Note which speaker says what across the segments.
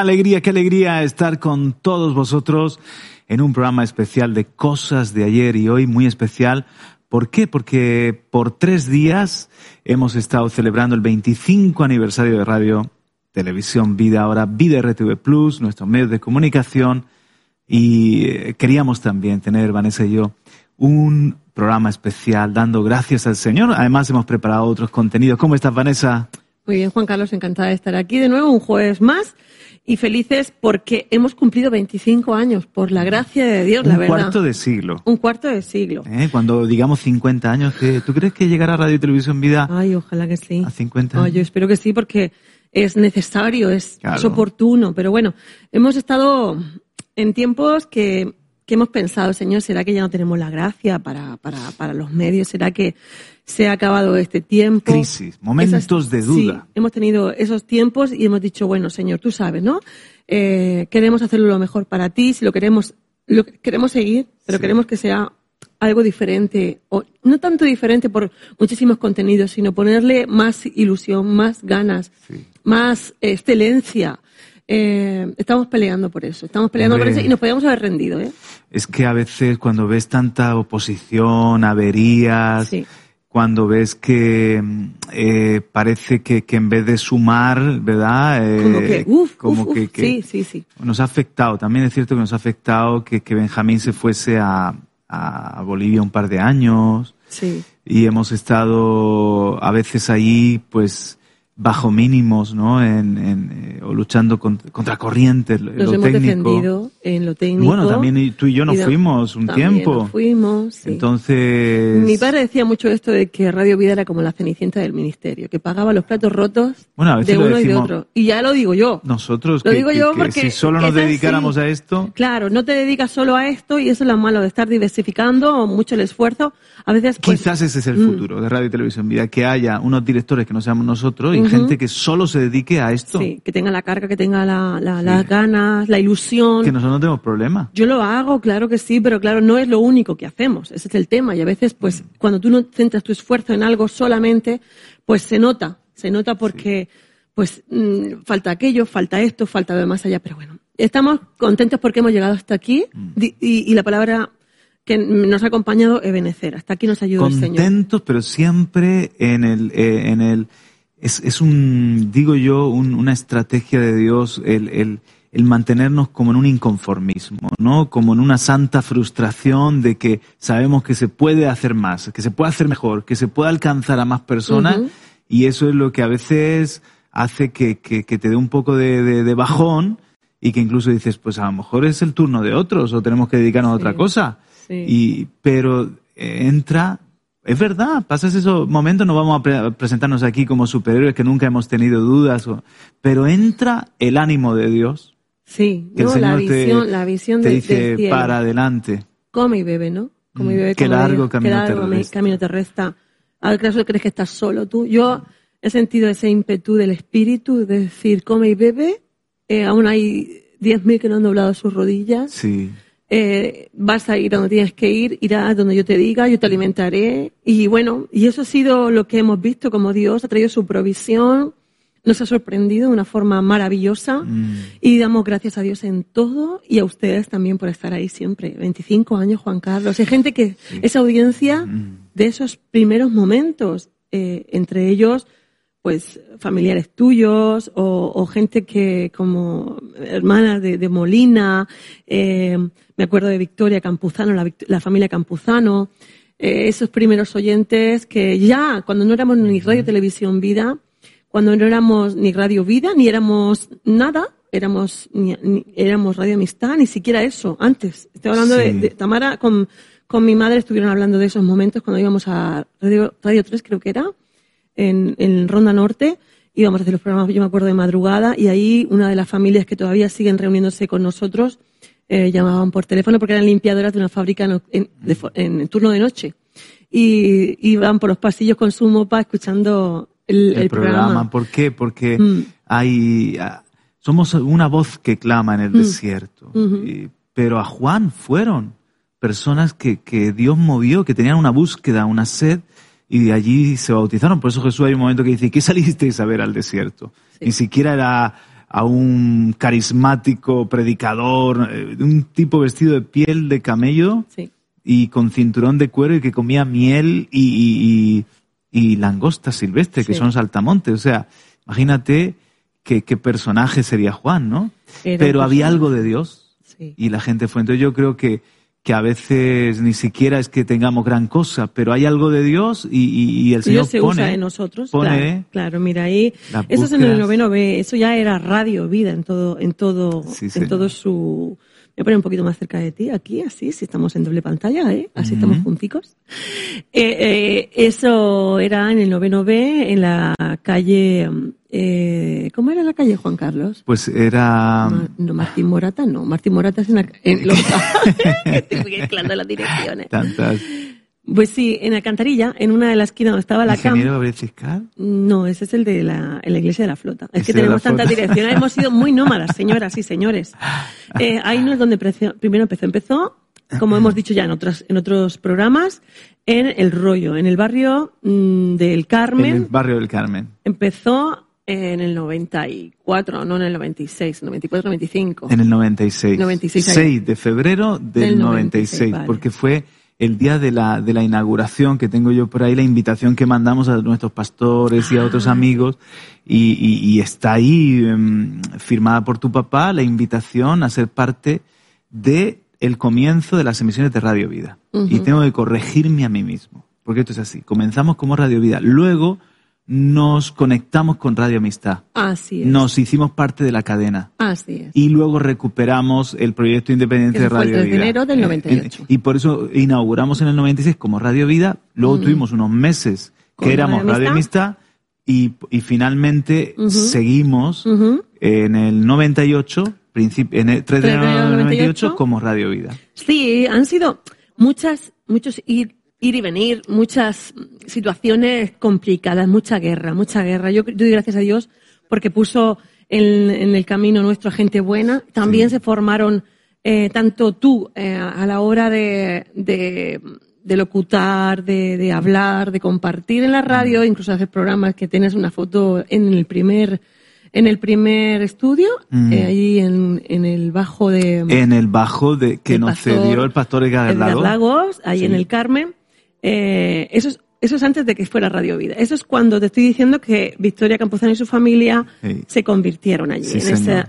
Speaker 1: alegría, qué alegría estar con todos vosotros en un programa especial de cosas de ayer y hoy muy especial. ¿Por qué? Porque por tres días hemos estado celebrando el 25 aniversario de Radio Televisión Vida, ahora Vida RTV Plus, nuestros medios de comunicación. Y eh, queríamos también tener, Vanessa y yo, un programa especial dando gracias al Señor. Además hemos preparado otros contenidos. ¿Cómo estás, Vanessa?
Speaker 2: Muy bien, Juan Carlos, encantada de estar aquí de nuevo un jueves más y felices porque hemos cumplido 25 años, por la gracia de Dios,
Speaker 1: un
Speaker 2: la verdad.
Speaker 1: Un cuarto de siglo.
Speaker 2: Un cuarto de siglo.
Speaker 1: ¿Eh? Cuando digamos 50 años, ¿tú crees que llegará Radio y Televisión Vida
Speaker 2: Ay, ojalá que sí.
Speaker 1: a 50 años?
Speaker 2: Ay, yo espero que sí porque es necesario, es, claro. es oportuno. Pero bueno, hemos estado en tiempos que, que hemos pensado, Señor, ¿será que ya no tenemos la gracia para, para, para los medios? ¿Será que se ha acabado este tiempo.
Speaker 1: Crisis, momentos Esas, de duda.
Speaker 2: Sí, hemos tenido esos tiempos y hemos dicho, bueno, Señor, tú sabes, ¿no? Eh, queremos hacerlo lo mejor para ti, si lo queremos, lo queremos seguir, pero sí. queremos que sea algo diferente, o no tanto diferente por muchísimos contenidos, sino ponerle más ilusión, más ganas, sí. más excelencia. Eh, estamos peleando por eso, estamos peleando Hombre, por eso y nos podíamos haber rendido. ¿eh?
Speaker 1: Es que a veces cuando ves tanta oposición, averías,
Speaker 2: sí
Speaker 1: cuando ves que eh, parece que, que, en vez de sumar, ¿verdad?
Speaker 2: Eh, como que, uf,
Speaker 1: como
Speaker 2: uf,
Speaker 1: que,
Speaker 2: uf,
Speaker 1: que,
Speaker 2: sí, sí, sí.
Speaker 1: Nos ha afectado, también es cierto que nos ha afectado que, que Benjamín se fuese a, a, Bolivia un par de años.
Speaker 2: Sí.
Speaker 1: Y hemos estado a veces ahí, pues, bajo mínimos, ¿no? En, en, eh, o luchando con, contra corrientes,
Speaker 2: Nos
Speaker 1: lo
Speaker 2: hemos
Speaker 1: técnico.
Speaker 2: defendido en lo técnico.
Speaker 1: Bueno, también tú y yo nos
Speaker 2: y
Speaker 1: fuimos un tiempo.
Speaker 2: Nos fuimos, sí.
Speaker 1: Entonces.
Speaker 2: Mi padre decía mucho esto de que Radio Vida era como la cenicienta del ministerio, que pagaba los platos rotos
Speaker 1: Bueno, a veces
Speaker 2: de uno y de
Speaker 1: decimos
Speaker 2: otro. Y ya lo digo yo.
Speaker 1: Nosotros,
Speaker 2: Lo
Speaker 1: que,
Speaker 2: digo
Speaker 1: que-
Speaker 2: yo
Speaker 1: que
Speaker 2: porque
Speaker 1: si solo nos
Speaker 2: es así.
Speaker 1: dedicáramos a esto,
Speaker 2: Claro, no te dedicas solo a esto y eso es lo malo de estar diversificando mucho el esfuerzo. A veces, pues,
Speaker 1: quizás ese es el
Speaker 2: mm.
Speaker 1: futuro de Radio y Televisión Vida, que haya unos directores que no seamos nosotros y Gente que solo se dedique a esto.
Speaker 2: sí, que tenga la carga, que tenga la, la- las
Speaker 1: Sí.
Speaker 2: ganas, la ilusión.
Speaker 1: Que nosotros no tenemos problema.
Speaker 2: Yo lo hago, claro que sí, pero claro, no es lo único que hacemos. Ese es el tema. Y a veces, pues, cuando tú no centras tu esfuerzo en algo solamente, pues se nota. Se nota porque, pues, mm, falta aquello, falta esto, falta ver más allá. Pero bueno, estamos contentos porque hemos llegado hasta aquí. Di- Y, y la palabra que nos ha acompañado es benecer. Hasta aquí nos ayuda el Señor.
Speaker 1: Contentos, pero siempre en el, eh, en el, es, es un, digo yo, un- una estrategia de Dios el, el, el mantenernos como en un inconformismo, ¿no? Como en una santa frustración de que sabemos que se puede hacer más, que se puede hacer mejor, que se puede alcanzar a más personas y eso es lo que a veces hace que, que, que te dé un poco de, de- de bajón y que incluso dices, pues a lo mejor es el turno de otros o tenemos que dedicarnos a otra cosa.
Speaker 2: Sí.
Speaker 1: Y, pero entra, es verdad, pasas esos momentos, no vamos a pre- a presentarnos aquí como superhéroes que nunca hemos tenido dudas, o- pero entra el ánimo de Dios,
Speaker 2: Sí,
Speaker 1: que
Speaker 2: no,
Speaker 1: el
Speaker 2: la
Speaker 1: Señor te,
Speaker 2: visión, la visión
Speaker 1: te
Speaker 2: de-
Speaker 1: dice
Speaker 2: del cielo.
Speaker 1: para adelante.
Speaker 2: Come y bebe, ¿no? Come y
Speaker 1: Mm,
Speaker 2: bebe.
Speaker 1: qué
Speaker 2: come y
Speaker 1: largo
Speaker 2: bebe.
Speaker 1: camino
Speaker 2: Qué largo camino te resta. ¿Acaso crees que estás solo tú? Yo he sentido ese ímpetu del espíritu de decir, come y bebe. Eh, aún hay 10.000 que no han doblado sus rodillas.
Speaker 1: Sí,
Speaker 2: Eh, vas a ir donde tienes que ir, irás donde yo te diga, yo te alimentaré. Y bueno, y eso ha sido lo que hemos visto, como Dios ha traído su provisión, nos ha sorprendido de una forma maravillosa.
Speaker 1: Mm.
Speaker 2: Y damos gracias a Dios en todo y a ustedes también por estar ahí siempre. 25 años, Juan Carlos. Hay gente que, esa audiencia
Speaker 1: Mm.
Speaker 2: de esos primeros momentos, eh, entre ellos, pues familiares tuyos o, o gente que como hermanas de, de Molina, eh, me acuerdo de Victoria Campuzano, la, la familia Campuzano, eh, esos primeros oyentes que ya cuando no éramos ni Radio Televisión Vida, cuando no éramos ni Radio Vida, ni éramos nada, éramos, ni, ni- éramos Radio Amistad, ni siquiera eso, antes. Estoy hablando de Tamara, con, con mi madre estuvieron hablando de esos momentos cuando íbamos a Radio, Radio 3, creo que era, en, en Ronda Norte, íbamos a hacer los programas, yo me acuerdo de madrugada, y ahí una de las familias que todavía siguen reuniéndose con nosotros, eh, llamaban por teléfono porque eran limpiadoras de una fábrica en, en- de en turno de noche. Y iban por los pasillos con su mopa escuchando el,
Speaker 1: el,
Speaker 2: el
Speaker 1: programa.
Speaker 2: programa.
Speaker 1: ¿Por qué? Porque
Speaker 2: Mm.
Speaker 1: hay ah, somos una voz que clama en el
Speaker 2: Mm.
Speaker 1: desierto.
Speaker 2: Ujú.
Speaker 1: Y- pero a Juan fueron personas que, que Dios movió, que tenían una búsqueda, una sed, y de allí se bautizaron. Por eso Jesús hay un momento que dice, ¿qué salisteis a ver al desierto?
Speaker 2: Sí.
Speaker 1: Ni siquiera era a un carismático predicador, eh, un tipo vestido de piel de camello,
Speaker 2: Sí.
Speaker 1: y con cinturón de cuero y que comía miel y, y, y- y langosta silvestre, que son saltamontes. O sea, imagínate qué, qué personaje sería Juan, ¿no?
Speaker 2: Era
Speaker 1: Pero había algo de Dios
Speaker 2: Sí.
Speaker 1: y la gente fue. Entonces yo creo que, que a veces ni siquiera es que tengamos gran cosa, pero hay algo de Dios y, y- y el Señor
Speaker 2: Dios se
Speaker 1: pone,
Speaker 2: usa en nosotros.
Speaker 1: pone
Speaker 2: claro, claro, mira ahí. Eso es en el noveno B. Eso ya era radio vida en todo, en todo,
Speaker 1: Sí,
Speaker 2: en
Speaker 1: señor.
Speaker 2: todo su. Voy a poner un poquito más cerca de ti, aquí, así, si estamos en doble pantalla, ¿eh? Así estamos junticos. Eh, eh, eso era en el noveno B, en la calle, eh, ¿cómo era la calle Juan Carlos?
Speaker 1: Pues era...
Speaker 2: No, Martín Morata, no. Martín Morata es en, la, en los, Estoy mezclando las direcciones.
Speaker 1: Tantas...
Speaker 2: Pues sí, en Alcantarilla, en una de las esquinas donde estaba la.
Speaker 1: ¿Ingeniero Ciscar?
Speaker 2: No, ese es el de la, en la iglesia de la flota. Es que tenemos tantas direcciones, hemos sido muy nómadas, señoras y señores. Eh, ahí no es donde precio- primero empezó. Empezó, como hemos dicho ya en otros, en otros programas, en El Rollo, en el barrio mm, del Carmen.
Speaker 1: En el barrio del Carmen.
Speaker 2: Empezó en el 94, no en el 96, 94, 95.
Speaker 1: En el 96.
Speaker 2: 96 ahí.
Speaker 1: 6 de febrero del,
Speaker 2: Del
Speaker 1: 96,
Speaker 2: 96, vale.
Speaker 1: porque fue el día de la, de la inauguración que tengo yo por ahí, la invitación que mandamos a nuestros pastores y a otros
Speaker 2: Ah.
Speaker 1: amigos, y, y- y está ahí em, firmada por tu papá la invitación a ser parte de el comienzo de las emisiones de Radio Vida. Y tengo que corregirme a mí mismo, porque esto es así. Comenzamos como Radio Vida, luego nos conectamos con Radio Amistad.
Speaker 2: Así es.
Speaker 1: Nos hicimos parte de la cadena
Speaker 2: Así es.
Speaker 1: y luego recuperamos el proyecto independiente de
Speaker 2: fue el
Speaker 1: Radio
Speaker 2: 3 de
Speaker 1: Vida.
Speaker 2: enero del
Speaker 1: Eh,
Speaker 2: 98.
Speaker 1: eh, y por eso inauguramos en el 96 como Radio Vida, luego tuvimos unos meses que éramos
Speaker 2: Radio
Speaker 1: Radio Amistad y, y finalmente
Speaker 2: Ujú.
Speaker 1: seguimos
Speaker 2: Ujú.
Speaker 1: en el 98, principio, en el 3 de
Speaker 2: 3 de
Speaker 1: enero del
Speaker 2: enero del
Speaker 1: 98
Speaker 2: 98,
Speaker 1: como Radio Vida.
Speaker 2: Sí, han sido muchas, muchos ir, ir y venir, muchas situaciones complicadas, mucha guerra, mucha guerra. Yo, yo doy gracias a Dios porque puso en, en el camino nuestro a gente buena. También se formaron, eh, tanto tú, eh, a la hora de, de, de locutar, de, de hablar, de compartir en la radio, incluso hacer programas que tienes una foto en el primer, en el primer estudio,
Speaker 1: Mm.
Speaker 2: eh, allí en, en el bajo de,
Speaker 1: En el bajo de que nos
Speaker 2: pastor
Speaker 1: cedió el pastor Edgar
Speaker 2: Edgar
Speaker 1: Lago.
Speaker 2: Lagos, ahí
Speaker 1: Sí.
Speaker 2: en el Carmen. Eh, eso, es, eso es antes de que fuera Radio Vida. Eso es cuando te estoy diciendo que Victoria Campuzano y su familia
Speaker 1: Sí.
Speaker 2: se convirtieron allí,
Speaker 1: Sí,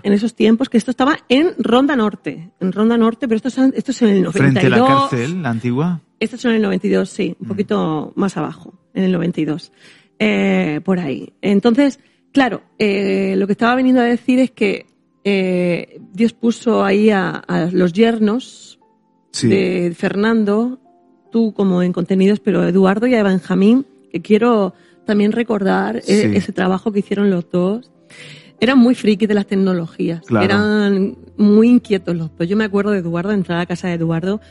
Speaker 2: en, esos tiempos, que esto estaba en Ronda Norte. En Ronda Norte, pero esto es, an- esto es en el 92.
Speaker 1: Frente a la cárcel, la antigua.
Speaker 2: Esto es en el 92, sí,
Speaker 1: Mm.
Speaker 2: un poquito más abajo, en el 92. Eh, por ahí. Entonces, claro, eh, lo que estaba veniendo a decir es que eh, Dios puso ahí a, a los yernos
Speaker 1: Sí.
Speaker 2: de Fernando, tú como en contenidos, pero Eduardo y a Benjamín, que quiero también recordar eh,
Speaker 1: Sí.
Speaker 2: ese trabajo que hicieron los dos. Eran muy frikis de las tecnologías,
Speaker 1: Claro.
Speaker 2: eran muy inquietos los dos. Yo me acuerdo de Eduardo, de entrar a la casa de Eduardo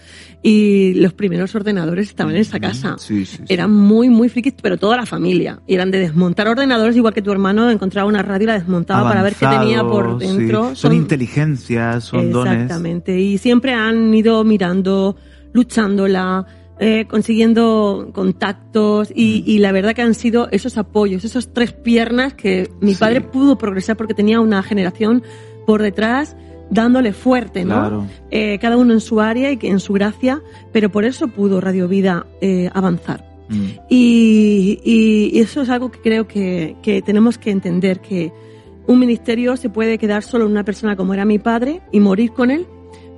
Speaker 2: y los primeros ordenadores estaban en esa casa.
Speaker 1: Sí, sí.
Speaker 2: Eran muy, muy frikis, pero toda la familia. Y eran de desmontar ordenadores, igual que tu hermano encontraba una radio y la desmontaba para ver qué tenía por dentro.
Speaker 1: Son, inteligencias, son dones.
Speaker 2: Exactamente. Y siempre han ido mirando, luchándola, eh, consiguiendo contactos
Speaker 1: Mm.
Speaker 2: y, y la verdad que han sido esos apoyos, esas tres piernas que mi
Speaker 1: Sí.
Speaker 2: padre pudo progresar porque tenía una generación por detrás dándole fuerte, ¿no?
Speaker 1: Claro.
Speaker 2: Eh, cada uno en su área y en su gracia, pero por eso pudo Radio Vida eh, avanzar.
Speaker 1: Mm.
Speaker 2: Y, y- y eso es algo que creo que, que tenemos que entender, que un ministerio se puede quedar solo en una persona como era mi padre y morir con él,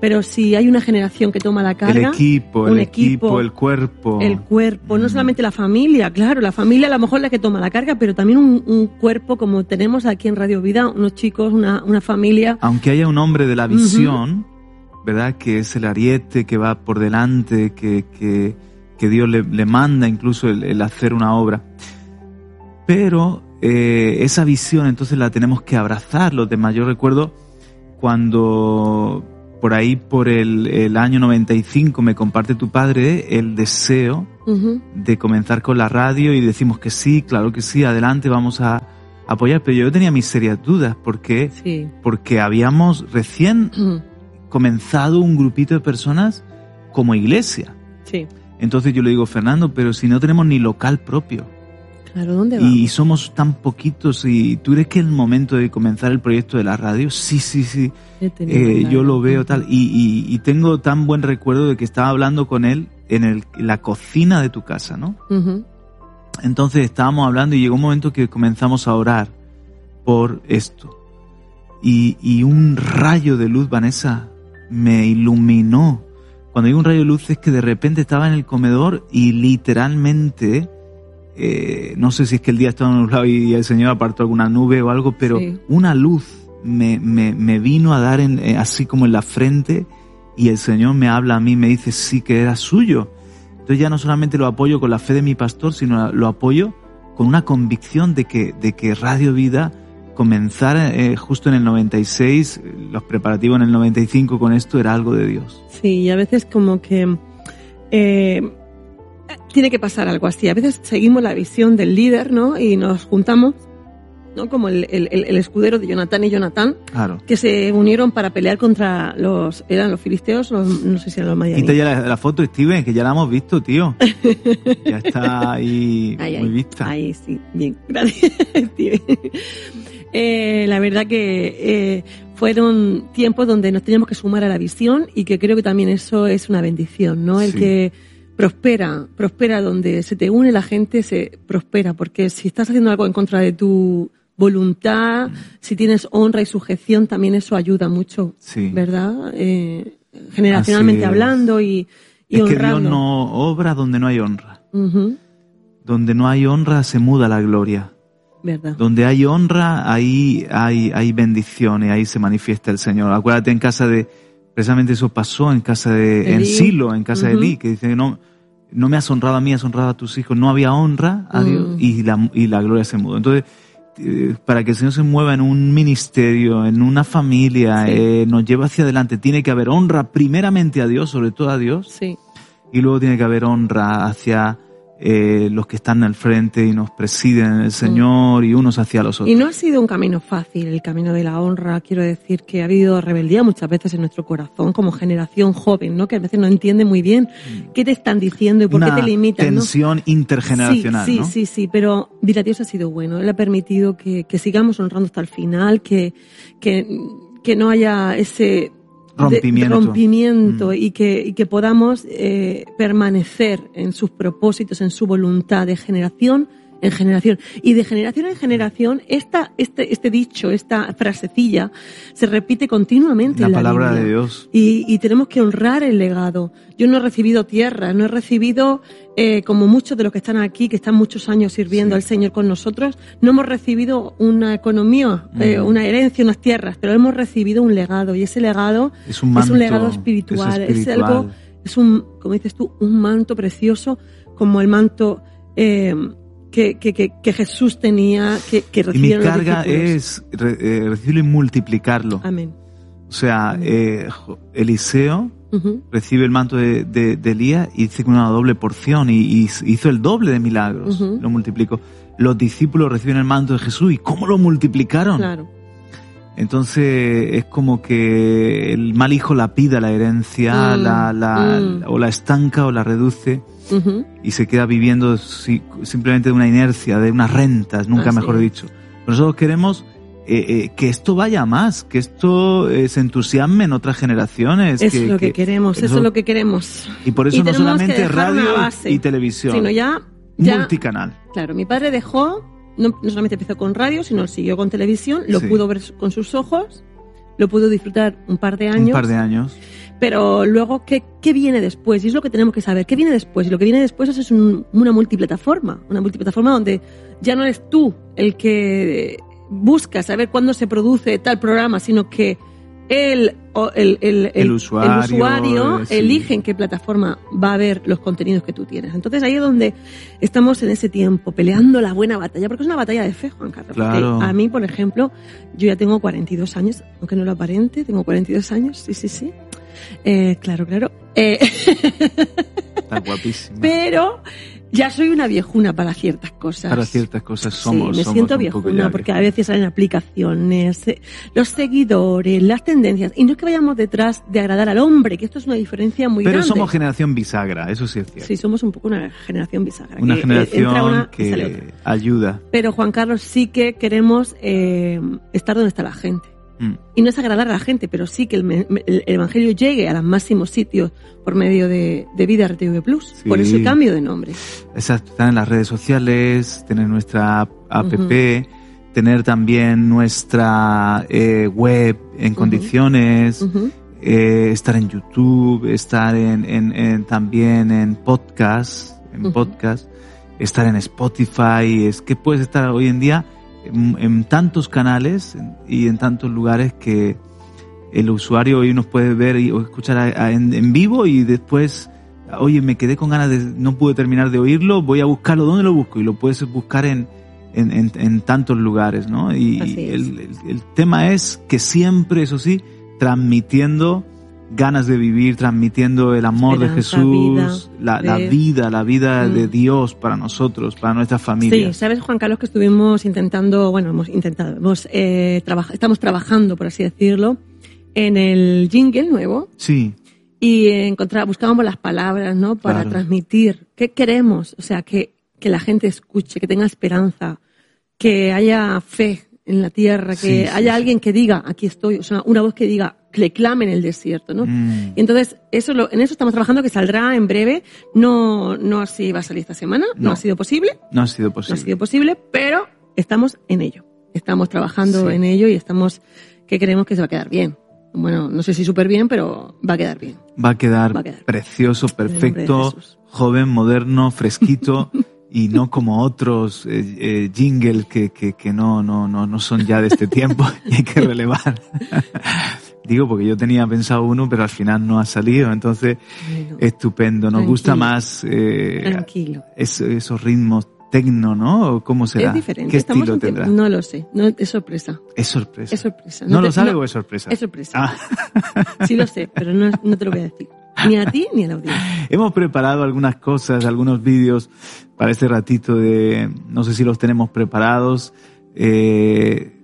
Speaker 2: pero si hay una generación que toma la carga,
Speaker 1: el equipo,
Speaker 2: un
Speaker 1: el equipo,
Speaker 2: equipo,
Speaker 1: el cuerpo.
Speaker 2: el cuerpo, no solamente la familia, claro, la familia a lo mejor es la que toma la carga, pero también un, un cuerpo como tenemos aquí en Radio Vida, unos chicos, una, una familia.
Speaker 1: Aunque haya un hombre de la visión, ¿verdad? Que es el ariete que va por delante, que, que, que Dios le, le manda incluso el, el hacer una obra. Pero eh, esa visión entonces la tenemos que abrazar los demás. Yo recuerdo cuando por ahí por el, el año 95 me comparte tu padre el deseo de comenzar con la radio y decimos que sí, claro que sí, adelante, vamos a apoyar. Pero yo tenía mis serias dudas porque,
Speaker 2: Sí.
Speaker 1: porque habíamos recién comenzado un grupito de personas como iglesia.
Speaker 2: Sí.
Speaker 1: Entonces yo le digo, Fernando, pero si no tenemos ni local propio
Speaker 2: Claro, ¿dónde vamos?
Speaker 1: y somos tan poquitos y tú crees que el momento de comenzar el proyecto de la radio, sí, sí, sí, eh, yo lo veo tal y, y- y tengo tan buen recuerdo de que estaba hablando con él en, el, en la cocina de tu casa, ¿no?
Speaker 2: Ujú,
Speaker 1: Entonces estábamos hablando y llegó un momento que comenzamos a orar por esto. Y, y un rayo de luz, Vanessa, me iluminó. Cuando digo un rayo de luz es que de repente estaba en el comedor y literalmente, eh, no sé si es que el día estaba nublado y el Señor apartó alguna nube o algo, pero
Speaker 2: Sí.
Speaker 1: una luz me, me, me vino a dar en, eh, así como en la frente y el Señor me habla a mí, me dice sí que era suyo. Entonces ya no solamente lo apoyo con la fe de mi pastor, sino lo apoyo con una convicción de que, de que Radio Vida comenzar eh, justo en el 96, los preparativos en el 95 con esto era algo de Dios.
Speaker 2: Sí, y a veces como que eh, tiene que pasar algo así. A veces seguimos la visión del líder, ¿no? Y nos juntamos, ¿no? Como el, el- el- escudero de Jonatán y Jonatán,
Speaker 1: Claro.
Speaker 2: que se unieron para pelear contra los, eran los filisteos, los- no sé si eran los
Speaker 1: Quita
Speaker 2: madianitas.
Speaker 1: ya la, la foto, Steven, que ya la hemos visto, tío. Ya está ahí
Speaker 2: Ahí,
Speaker 1: muy
Speaker 2: ahí,
Speaker 1: vista.
Speaker 2: ahí, sí, bien, gracias, Steven. Eh, la verdad que eh, fueron tiempos donde nos teníamos que sumar a la visión y que creo que también eso es una bendición, ¿no? El
Speaker 1: Sí.
Speaker 2: que prospera, prospera donde se te une la gente, se prospera, porque si estás haciendo algo en contra de tu voluntad,
Speaker 1: Mm.
Speaker 2: si tienes honra y sujeción, también eso ayuda mucho,
Speaker 1: Sí.
Speaker 2: ¿verdad? Eh, generacionalmente hablando y, y
Speaker 1: Es que Dios no obra donde no hay honra. Donde no hay honra se muda la gloria.
Speaker 2: ¿Verdad?
Speaker 1: Donde hay honra, ahí hay, hay bendición y ahí se manifiesta el Señor. Acuérdate en casa de, precisamente eso pasó en casa de, en. Silo, en casa de Eli, que dice, no, no me has honrado a mí, has honrado a tus hijos. No había honra a
Speaker 2: Mm.
Speaker 1: Dios y la, y la gloria se mudó. Entonces, eh, para que el Señor se mueva en un ministerio, en una familia,
Speaker 2: Sí.
Speaker 1: eh, nos lleva hacia adelante, tiene que haber honra primeramente a Dios, sobre todo a Dios,
Speaker 2: Sí.
Speaker 1: y luego tiene que haber honra hacia eh, los que están al frente y nos presiden el Señor y unos hacia los otros.
Speaker 2: Y no ha sido un camino fácil el camino de la honra. Quiero decir que ha habido rebeldía muchas veces en nuestro corazón como generación joven, ¿no? Que a veces no entiende muy bien qué te están diciendo y por.
Speaker 1: Una
Speaker 2: qué te limitan, ¿no?
Speaker 1: tensión intergeneracional,
Speaker 2: sí, sí,
Speaker 1: ¿no?
Speaker 2: sí, sí, pero mira, Dios ha sido bueno. Él ha permitido que, que sigamos honrando hasta el final, que, que, que no haya ese de-
Speaker 1: Rompimiento.
Speaker 2: rompimiento
Speaker 1: Mm.
Speaker 2: y, que, y que podamos eh, permanecer en sus propósitos, en su voluntad de generación en generación. Y de generación en generación, esta, este, este dicho, esta frasecilla, se repite continuamente
Speaker 1: La
Speaker 2: en la
Speaker 1: palabra
Speaker 2: Biblia.
Speaker 1: de Dios.
Speaker 2: Y, y tenemos que honrar el legado. Yo no he recibido tierra, no he recibido, eh, como muchos de los que están aquí, que están muchos años sirviendo
Speaker 1: Sí.
Speaker 2: al Señor con nosotros, no hemos recibido una economía, eh,
Speaker 1: Mm.
Speaker 2: una herencia, unas tierras, pero hemos recibido un legado. Y ese legado
Speaker 1: Es un manto.
Speaker 2: legado espiritual, es
Speaker 1: espiritual.
Speaker 2: algo, es un, como dices tú, un manto precioso, como el manto eh, que, que, que, que Jesús tenía, que, que
Speaker 1: Y mi
Speaker 2: recibieron
Speaker 1: carga es re- eh, recibirlo y multiplicarlo.
Speaker 2: Amén.
Speaker 1: O sea, eh, Eliseo recibe el manto de, de, de Elías y dice con una doble porción y, y hizo el doble de milagros. Lo multiplicó. Los discípulos reciben el manto de Jesús y ¿cómo lo multiplicaron?
Speaker 2: Claro.
Speaker 1: Entonces es como que el mal hijo la pida la herencia,
Speaker 2: Mm,
Speaker 1: la, la-
Speaker 2: mm.
Speaker 1: o la estanca o la reduce
Speaker 2: Ujú.
Speaker 1: y se queda viviendo si- simplemente de una inercia, de unas rentas, nunca
Speaker 2: Así
Speaker 1: mejor
Speaker 2: es.
Speaker 1: dicho. Pero nosotros queremos eh, eh, que esto vaya más, que esto eh, se entusiasme en otras generaciones.
Speaker 2: Eso es lo que, queremos, eso
Speaker 1: eso-
Speaker 2: es lo que queremos.
Speaker 1: Y por eso
Speaker 2: Y
Speaker 1: no
Speaker 2: que
Speaker 1: solamente radio y televisión.
Speaker 2: Sino ya ya-
Speaker 1: Multicanal.
Speaker 2: Claro, mi padre dejó, no, no solamente empezó con radio, sino siguió con televisión, lo
Speaker 1: Sí.
Speaker 2: pudo ver con sus ojos, lo pudo disfrutar un par de años.
Speaker 1: Un par de años.
Speaker 2: Pero luego, ¿qué, ¿qué viene después? Y es lo que tenemos que saber. ¿Qué viene después? Y lo que viene después es un- una multiplataforma. Una multiplataforma donde ya no eres tú el que busca saber cuándo se produce tal programa, sino que él o el, el,
Speaker 1: El usuario,
Speaker 2: usuario
Speaker 1: eh, sí.
Speaker 2: elige en qué plataforma va a ver los contenidos que tú tienes. Entonces ahí es donde estamos en ese tiempo, peleando la buena batalla, porque es una batalla de fe, Juan Carlos.
Speaker 1: Claro.
Speaker 2: A mí, por ejemplo, yo ya tengo 42 años, aunque no lo aparente, tengo 42 años, sí, sí, sí. Eh, claro, claro. Eh,
Speaker 1: Está
Speaker 2: pero ya soy una viejuna para ciertas cosas.
Speaker 1: Para ciertas cosas
Speaker 2: Sí,
Speaker 1: somos.
Speaker 2: me
Speaker 1: somos
Speaker 2: siento viejuna porque a veces salen aplicaciones, eh, los seguidores, las tendencias. Y no es que vayamos detrás de agradar al hombre, que esto es una diferencia muy
Speaker 1: Pero
Speaker 2: grande.
Speaker 1: somos generación bisagra, eso sí es cierto.
Speaker 2: Sí, somos un poco una generación bisagra.
Speaker 1: Una
Speaker 2: que, eh,
Speaker 1: generación
Speaker 2: una
Speaker 1: que ayuda.
Speaker 2: Pero Juan Carlos sí que queremos eh, estar donde está la gente.
Speaker 1: Mm.
Speaker 2: Y no es agradar a la gente, pero sí que el, el Evangelio llegue a los máximos sitios por medio de, de Vida RTV Plus.
Speaker 1: Sí.
Speaker 2: Por eso el cambio de nombre.
Speaker 1: Exacto, estar en las redes sociales, tener nuestra app, tener también nuestra eh, web en condiciones, eh, estar en YouTube, estar en, en- en- también en podcast, en podcast, estar en Spotify, es que puedes estar hoy en día en, en tantos canales y en tantos lugares que el usuario hoy nos puede ver y, o escuchar a- a- en, en vivo y después, oye, me quedé con ganas de, no pude terminar de oírlo, voy a buscarlo, ¿dónde lo busco? Y lo puedes buscar en, en, en- en tantos lugares, ¿no? Y el, el- el tema es que siempre, eso sí, transmitiendo ganas de vivir, transmitiendo el amor de Jesús,
Speaker 2: vida,
Speaker 1: la, vida, la vida
Speaker 2: Mm.
Speaker 1: de Dios para nosotros, para nuestras
Speaker 2: Sí,
Speaker 1: familias.
Speaker 2: sabes, Juan Carlos, que estuvimos intentando, bueno, hemos intentado, hemos, eh, estamos trabajando, por así decirlo, en el jingle nuevo
Speaker 1: Sí,
Speaker 2: y encontrar, buscábamos las palabras, ¿no? Para
Speaker 1: Claro.
Speaker 2: transmitir qué queremos, o sea, que, que la gente escuche, que tenga esperanza, que haya fe en la tierra, que
Speaker 1: Sí, sí,
Speaker 2: haya
Speaker 1: sí.
Speaker 2: alguien que diga, aquí estoy, o sea, una voz que diga, le clame en el desierto, ¿no?
Speaker 1: Mm.
Speaker 2: Y entonces, eso lo, en eso estamos trabajando, que saldrá en breve. No, no así va a salir esta semana, no,
Speaker 1: No.
Speaker 2: ha sido posible,
Speaker 1: no ha sido
Speaker 2: no ha
Speaker 1: posible.
Speaker 2: sido posible, pero estamos en ello. Estamos trabajando
Speaker 1: Sí.
Speaker 2: en ello y estamos, que creemos que se va a quedar bien. Bueno, no sé si súper bien, pero va a quedar bien.
Speaker 1: Va a quedar,
Speaker 2: Va a quedar.
Speaker 1: precioso, perfecto, joven, moderno, fresquito y no como otros eh, eh, jingles que, que, que no, no, no, no son ya de este tiempo y hay que relevar. Digo porque yo tenía pensado uno, pero al final no ha salido, entonces
Speaker 2: Bueno,
Speaker 1: estupendo. Nos
Speaker 2: Tranquilo.
Speaker 1: gusta más eh,
Speaker 2: tranquilo.
Speaker 1: es- esos ritmos tecno, ¿no? ¿O ¿Cómo será?
Speaker 2: Es diferente.
Speaker 1: ¿Qué estilo tendrá?
Speaker 2: No lo sé. No, es sorpresa.
Speaker 1: Es sorpresa.
Speaker 2: Es sorpresa.
Speaker 1: ¿No,
Speaker 2: te-
Speaker 1: lo sabe
Speaker 2: no,
Speaker 1: o es sorpresa?
Speaker 2: Es sorpresa.
Speaker 1: Ah.
Speaker 2: Sí lo sé, pero no, no te lo voy a decir. Ni a ti ni a la audiencia.
Speaker 1: Hemos preparado algunas cosas, algunos vídeos para este ratito de, no sé si los tenemos preparados, eh,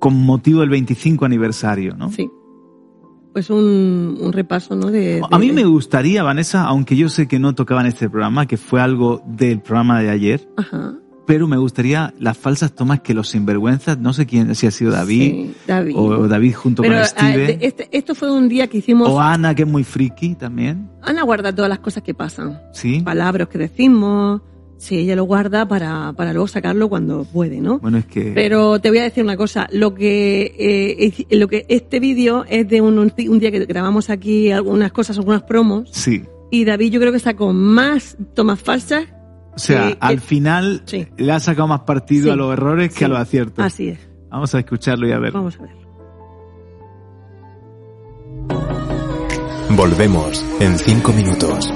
Speaker 1: con motivo del 25 aniversario, ¿no?
Speaker 2: Sí. Pues un, un repaso, ¿no? De,
Speaker 1: A mí me gustaría, Vanessa, aunque yo sé que no tocaba en este programa, que fue algo del programa de ayer,
Speaker 2: Ajá.
Speaker 1: pero me gustaría las falsas tomas que los sinvergüenzas, no sé quién, si ha sido David,
Speaker 2: Sí, David.
Speaker 1: o David junto
Speaker 2: Pero
Speaker 1: con
Speaker 2: ah,
Speaker 1: Steven,
Speaker 2: de- este, esto fue un día que hicimos.
Speaker 1: o Ana, que es muy friki también,
Speaker 2: Ana guarda todas las cosas que pasan.
Speaker 1: ¿sí?
Speaker 2: Palabras que decimos. Sí, ella lo guarda para, para luego sacarlo cuando puede, ¿no?
Speaker 1: Bueno, es que...
Speaker 2: Pero te voy a decir una cosa, lo que, eh, es- lo que este vídeo es de un, un día que grabamos aquí algunas cosas, algunas promos,
Speaker 1: Sí.
Speaker 2: y David yo creo que sacó más tomas falsas.
Speaker 1: O sea,
Speaker 2: que-
Speaker 1: al
Speaker 2: que-
Speaker 1: final
Speaker 2: Sí.
Speaker 1: le ha sacado más partido
Speaker 2: Sí.
Speaker 1: a los errores que
Speaker 2: Sí.
Speaker 1: a los aciertos.
Speaker 2: Así es.
Speaker 1: Vamos a escucharlo y a ver.
Speaker 2: Vamos a verlo.
Speaker 3: Volvemos en cinco minutos.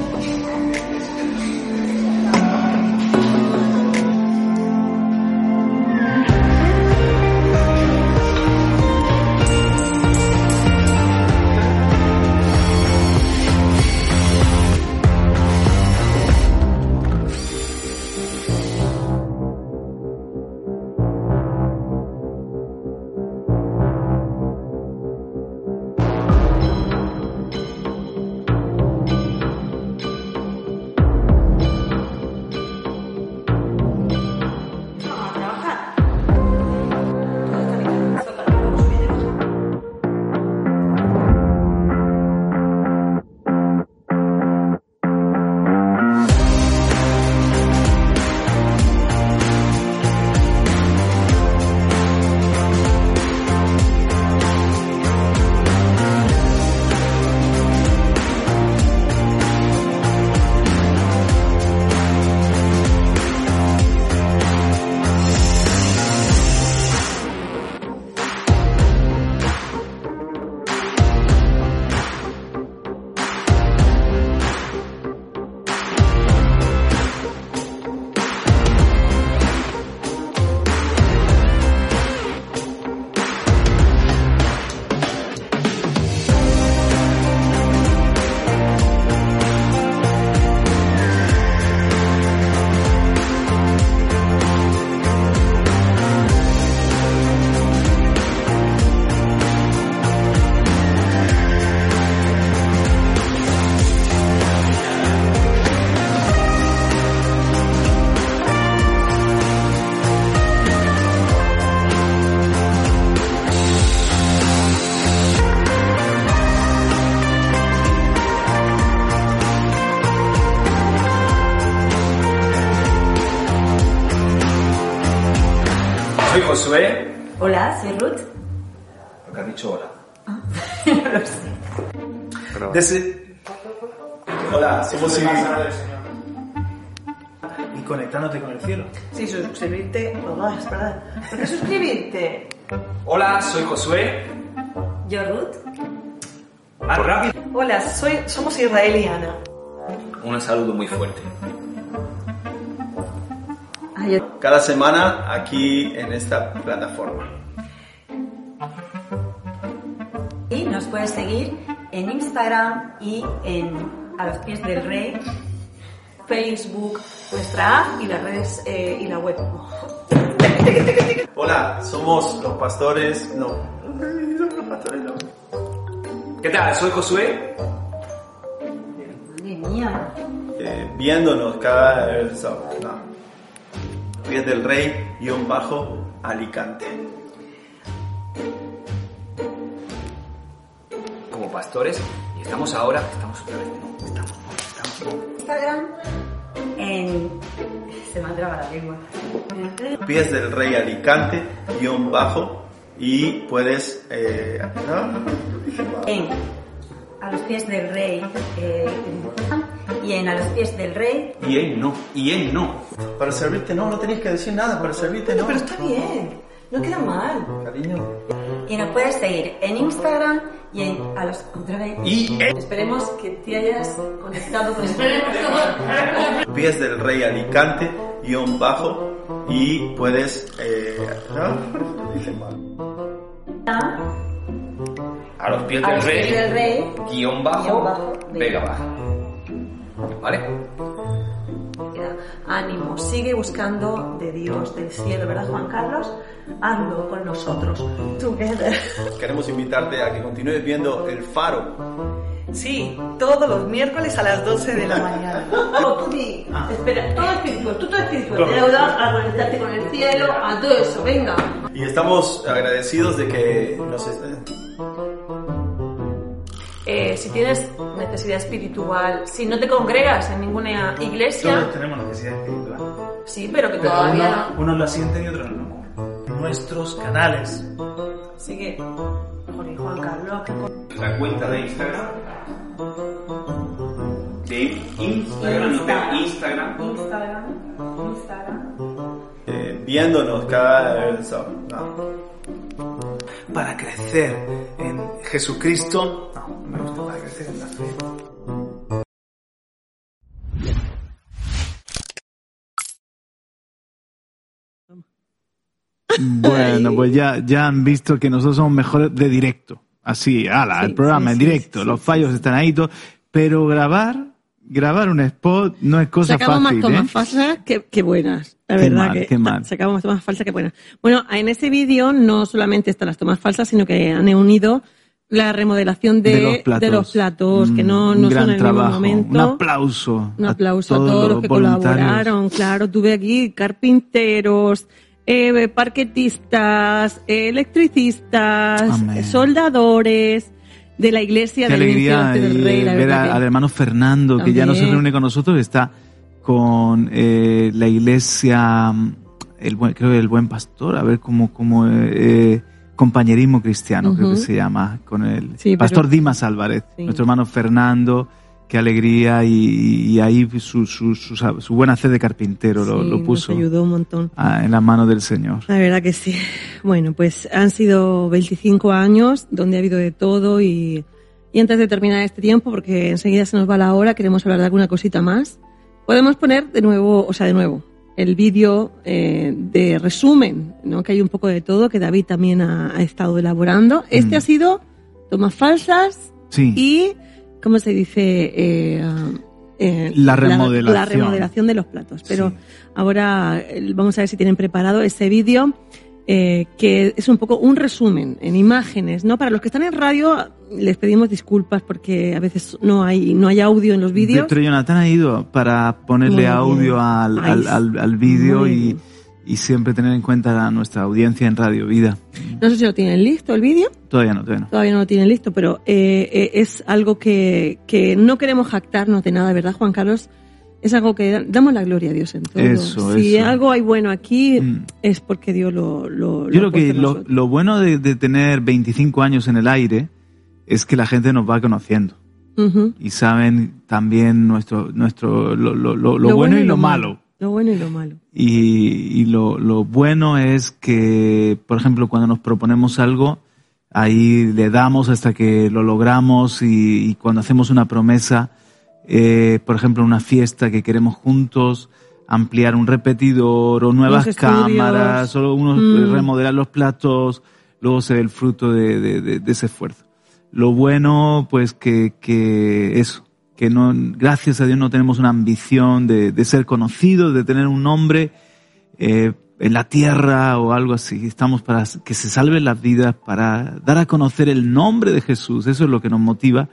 Speaker 4: Desde... Hola, somos y conectándote con el cielo.
Speaker 5: Sí, suscribirte. No, es verdad. ¿Por qué suscribirte?
Speaker 6: Hola, soy Josué.
Speaker 7: Yo, Ruth.
Speaker 6: Más rápido.
Speaker 5: Hola, soy, somos Israel y Ana.
Speaker 6: Un saludo muy fuerte.
Speaker 7: Ah,
Speaker 4: Cada semana aquí en esta plataforma.
Speaker 7: Y nos puedes seguir en Instagram y en A los pies del rey.
Speaker 5: Facebook, nuestra app y las redes eh, y la web.
Speaker 4: Hola, somos los pastores. No. Los pastores no.
Speaker 6: ¿Qué tal? Soy Josué.
Speaker 7: Madre mía.
Speaker 4: Eh, viéndonos cada. eh, so- no. Pies del Rey, guion bajo, Alicante.
Speaker 6: Como pastores. Y estamos ahora. Estamos otra vez. Estamos. Estamos.
Speaker 7: Instagram. En... Se me ha trabado la lengua.
Speaker 4: Pies del Rey Alicante, guion bajo, y puedes. eh, ¿no?
Speaker 7: En A los pies del rey. eh, en y en A los pies del rey.
Speaker 6: Y él no. Y él no.
Speaker 4: Para servirte, no, no tenéis que decir nada. Para servirte, no.
Speaker 5: Pero está bien, no queda mal.
Speaker 4: Cariño.
Speaker 7: Y nos puedes seguir en Instagram y en A los... Otra vez.
Speaker 6: Y.
Speaker 5: Esperemos que te hayas conectado con
Speaker 4: Pies del Rey Alicante, guion bajo, y puedes. Eh.
Speaker 6: A los pies
Speaker 7: A
Speaker 6: del
Speaker 7: los pies del
Speaker 6: rey.
Speaker 7: rey.
Speaker 6: Guión bajo.
Speaker 7: Guión bajo,
Speaker 6: Vega baja. ¿Vale?
Speaker 5: Ánimo, sigue buscando de Dios, del cielo, ¿verdad, Juan Carlos? Hazlo con nosotros. Together.
Speaker 4: Queremos invitarte a que continúes viendo El Faro.
Speaker 5: Sí, todos los miércoles a las 12 de la mañana. No, tú di. Espera, todo espiritual, tú todo espiritual. Te ayuda a conectarte con el cielo, a todo eso, venga.
Speaker 4: Y estamos agradecidos de que nos.
Speaker 5: Eh, si tienes necesidad espiritual, si no te congregas en ninguna iglesia,
Speaker 1: Todos tenemos necesidad espiritual.
Speaker 5: sí, pero que
Speaker 1: Pero
Speaker 5: todavía
Speaker 1: uno- unos la sienten y otros no. Nuestros canales.
Speaker 5: no. Sigue. Joder, Juan Carlos, que
Speaker 6: La cuenta de Instagram. De Instagram. no de Instagram.
Speaker 7: Instagram. Instagram.
Speaker 4: eh, viéndonos cada. so- no.
Speaker 1: Para crecer en Jesucristo. Bueno, pues ya, ya han visto que nosotros somos mejores de directo. Así, ala,
Speaker 2: Sí,
Speaker 1: el programa
Speaker 2: sí,
Speaker 1: en directo,
Speaker 2: sí,
Speaker 1: los fallos están ahí, todo, pero grabar, grabar un spot no es cosa
Speaker 2: Sacamos
Speaker 1: fácil,
Speaker 2: más tomas
Speaker 1: ¿eh?
Speaker 2: falsas que, que buenas. La
Speaker 1: Qué
Speaker 2: verdad
Speaker 1: mal,
Speaker 2: que
Speaker 1: mal.
Speaker 2: sacamos más tomas falsas que buenas. Bueno, en ese vídeo no solamente están las tomas falsas, sino que han unido la remodelación de,
Speaker 1: de los platos,
Speaker 2: de los platos, que
Speaker 1: Mm,
Speaker 2: no,
Speaker 1: un
Speaker 2: no
Speaker 1: gran
Speaker 2: son en el
Speaker 1: trabajo.
Speaker 2: mismo momento.
Speaker 1: Un aplauso.
Speaker 2: Un aplauso a todos,
Speaker 1: todos
Speaker 2: los que colaboraron, claro. Tuve aquí carpinteros, eh, parquetistas, eh, electricistas,
Speaker 1: Amén.
Speaker 2: eh, soldadores de la iglesia
Speaker 1: Qué
Speaker 2: del
Speaker 1: alegría
Speaker 2: del Rey, la
Speaker 1: ver
Speaker 2: verdad
Speaker 1: a-
Speaker 2: que-
Speaker 1: al hermano Fernando, que ya no se
Speaker 2: También.
Speaker 1: reúne con nosotros, está con eh, la iglesia, mm, el buen, creo que el buen pastor, a ver cómo, cómo eh, eh, compañerismo cristiano, creo que se llama, con el
Speaker 2: Sí, pero-
Speaker 1: pastor Dimas Álvarez,
Speaker 2: Sí.
Speaker 1: nuestro hermano Fernando, qué alegría y, y ahí su, su, su, su buena fe de carpintero lo,
Speaker 2: Sí,
Speaker 1: lo
Speaker 2: nos
Speaker 1: puso
Speaker 2: ayudó un montón.
Speaker 1: ah, en la mano del Señor.
Speaker 2: La verdad que sí. Bueno, pues han sido 25 años donde ha habido de todo y, y antes de terminar este tiempo, porque enseguida se nos va la hora, queremos hablar de alguna cosita más. Podemos poner de nuevo, o sea, de nuevo, el vídeo eh, de resumen, ¿no? que hay un poco de todo, que David también ha, ha estado elaborando. Este
Speaker 1: Mm.
Speaker 2: ha sido tomas falsas
Speaker 1: Sí.
Speaker 2: y, ¿cómo se dice? Eh, eh,
Speaker 1: La remodelación.
Speaker 2: La, remodelación de los platos. Pero
Speaker 1: Sí.
Speaker 2: ahora vamos a ver si tienen preparado ese vídeo, eh, que es un poco un resumen en imágenes, ¿no? Para los que están en radio les pedimos disculpas porque a veces no hay, no hay audio en los vídeos.
Speaker 1: Pero Jonathan ha ido para ponerle audio al, al, al, al vídeo y, y siempre tener en cuenta a nuestra audiencia en Radio Vida.
Speaker 2: No sé si lo tienen listo el vídeo.
Speaker 1: Todavía no, todavía no.
Speaker 2: Todavía no lo tienen listo, pero eh, eh, es algo que, que no queremos jactarnos de nada, ¿verdad, Juan Carlos? Es algo que da- damos la gloria a Dios en todo.
Speaker 1: Eso,
Speaker 2: si
Speaker 1: eso.
Speaker 2: algo hay bueno aquí,
Speaker 1: Mm.
Speaker 2: es porque Dios lo, lo, lo
Speaker 1: Yo creo que lo, lo bueno de, de tener 25 años en el aire es que la gente nos va conociendo y saben también nuestro, nuestro, lo, lo- lo- lo bueno y lo malo.
Speaker 2: Lo bueno y lo malo.
Speaker 1: Y, y lo, lo bueno es que, por ejemplo, cuando nos proponemos algo, ahí le damos hasta que lo logramos y, y cuando hacemos una promesa, eh, por ejemplo, una fiesta que queremos juntos, ampliar un repetidor o nuevas cámaras, o unos,
Speaker 2: Mm.
Speaker 1: remodelar los platos, luego se ve el fruto de, de- de- de ese esfuerzo. Lo bueno, pues que, que eso, que no, gracias a Dios no tenemos una ambición de, de ser conocidos, de tener un nombre eh, en la tierra o algo así. Estamos para que se salven las vidas, para dar a conocer el nombre de Jesús. Eso es lo que nos motiva.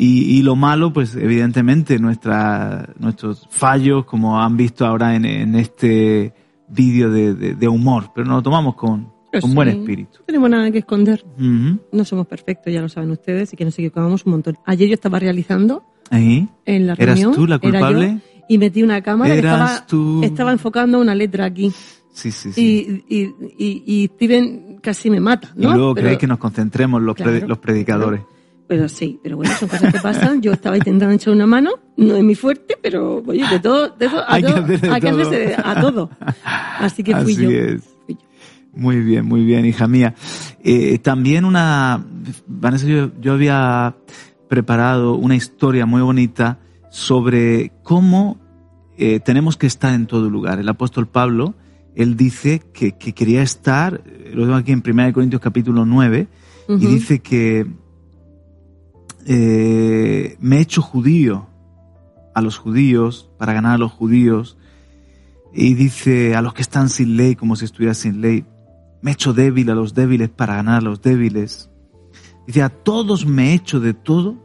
Speaker 1: Y, y lo malo, pues evidentemente nuestra, nuestros fallos, como han visto ahora en, en este vídeo de, de- de humor, pero nos lo tomamos con, con buen espíritu.
Speaker 2: No tenemos nada que esconder. No somos perfectos, ya lo saben ustedes, y que nos equivocamos un montón. Ayer yo estaba realizando
Speaker 1: Ahí.
Speaker 2: en la
Speaker 1: ¿Eras
Speaker 2: reunión.
Speaker 1: tú la
Speaker 2: era yo,
Speaker 1: culpable?
Speaker 2: y metí una cámara que
Speaker 1: Eras
Speaker 2: estaba,
Speaker 1: tú.
Speaker 2: estaba enfocando una letra aquí.
Speaker 1: Sí, sí, sí.
Speaker 2: Y, y, y, y Steven casi me mata,
Speaker 1: Y
Speaker 2: ¿no?
Speaker 1: luego
Speaker 2: Pero-
Speaker 1: creéis que nos concentremos los,
Speaker 2: Claro,
Speaker 1: los predicadores.
Speaker 2: Pero sí, pero bueno, son cosas que pasan. Yo estaba intentando echar una mano, no es mi fuerte, pero oye, de todo, de todo, a
Speaker 1: Hay que
Speaker 2: todo,
Speaker 1: hacer de
Speaker 2: hay que
Speaker 1: todo.
Speaker 2: de- a todo. Así que fui
Speaker 1: Así
Speaker 2: yo.
Speaker 1: es. Muy bien, muy bien, hija mía. Eh, también una, Vanessa, yo, yo había preparado una historia muy bonita sobre cómo eh, tenemos que estar en todo lugar. El apóstol Pablo, él dice que, que quería estar, lo tengo aquí en 1 Corintios capítulo 9, y dice que eh, me he hecho judío a los judíos para ganar a los judíos. Y dice a los que están sin ley como si estuviera sin ley. Me he hecho débil a los débiles para ganar a los débiles. Dice a todos me he hecho de todo.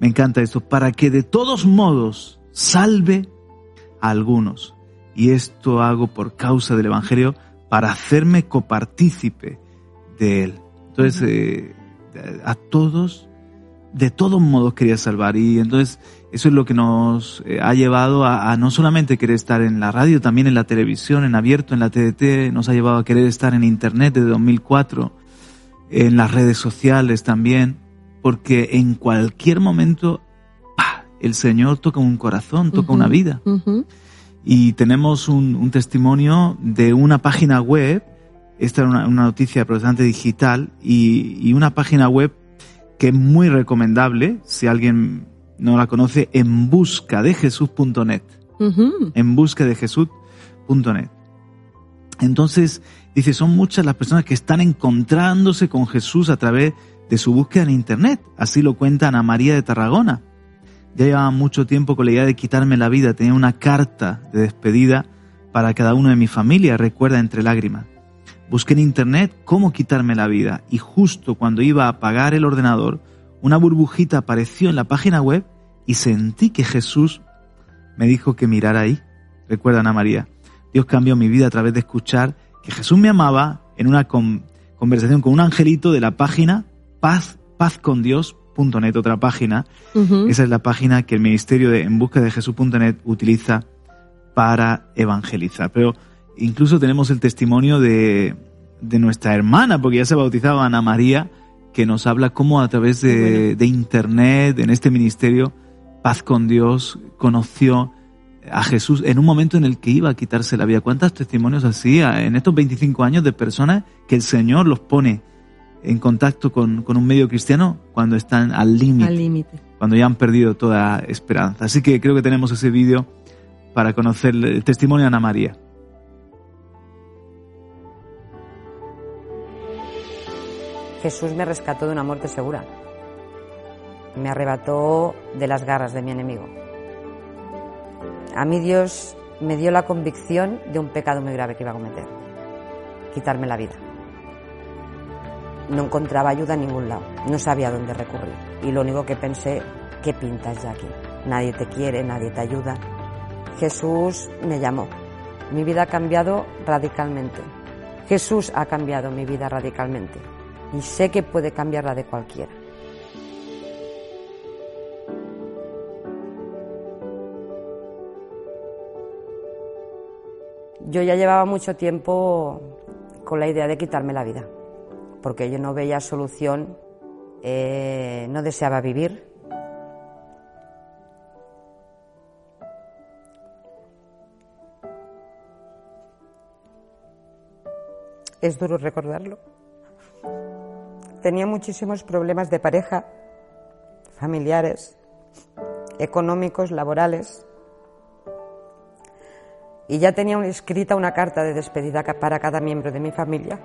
Speaker 1: Me encanta esto. Para que de todos modos salve a algunos. Y esto hago por causa del Evangelio para hacerme copartícipe de él. Entonces, eh, a todos, de todos modos quería salvar. Y entonces, eso es lo que nos eh, ha llevado a, a no solamente querer estar en la radio, también en la televisión, en abierto, en la TDT, nos ha llevado a querer estar en Internet desde 2004, en las redes sociales también, porque en cualquier momento, ¡pah! el Señor toca un corazón, toca una vida. Y tenemos un, un testimonio de una página web, esta es una, una noticia protestante digital, y, y una página web que es muy recomendable, si alguien no la conoce, en busca de Jesús.net.
Speaker 2: Ujú.
Speaker 1: En busca de Jesús.net. Entonces, dice, son muchas las personas que están encontrándose con Jesús a través de su búsqueda en Internet. Así lo cuenta Ana María de Tarragona. Ya llevaba mucho tiempo con la idea de quitarme la vida. Tenía una carta de despedida para cada uno de mi familia, recuerda entre lágrimas. Busqué en internet cómo quitarme la vida y justo cuando iba a apagar el ordenador, una burbujita apareció en la página web y sentí que Jesús me dijo que mirara ahí. Recuerda Ana María. Dios cambió mi vida a través de escuchar que Jesús me amaba en una con- conversación con un angelito de la página paz, pazcondios.net, otra página. Esa es la página que el Ministerio de En Busca de Jesús.net utiliza para evangelizar. Pero incluso tenemos el testimonio de, de nuestra hermana, porque ya se ha bautizado Ana María, que nos habla cómo a través de,
Speaker 2: bueno.
Speaker 1: de Internet, en este ministerio, Paz con Dios, conoció a Jesús en un momento en el que iba a quitarse la vida. ¿Cuántos testimonios así a- en estos 25 años de personas que el Señor los pone en contacto con, con un medio cristiano cuando están al
Speaker 2: límite.
Speaker 1: cuando ya han perdido toda esperanza. Así que creo que tenemos ese vídeo para conocer el testimonio de Ana María.
Speaker 8: Jesús me rescató de una muerte segura. Me arrebató de las garras de mi enemigo. A mí Dios me dio la convicción de un pecado muy grave que iba a cometer. Quitarme la vida. No encontraba ayuda en ningún lado. No sabía dónde recurrir. Y lo único que pensé, ¿qué pintas ya aquí? Nadie te quiere, nadie te ayuda. Jesús me llamó. Mi vida ha cambiado radicalmente. Jesús ha cambiado mi vida radicalmente y sé que puede cambiar la de cualquiera. Yo ya llevaba mucho tiempo con la idea de quitarme la vida, porque yo no veía solución, eh, no deseaba vivir. Es duro recordarlo. Tenía muchísimos problemas de pareja, familiares, económicos, laborales. Y ya tenía escrita una carta de despedida para cada miembro de mi familia.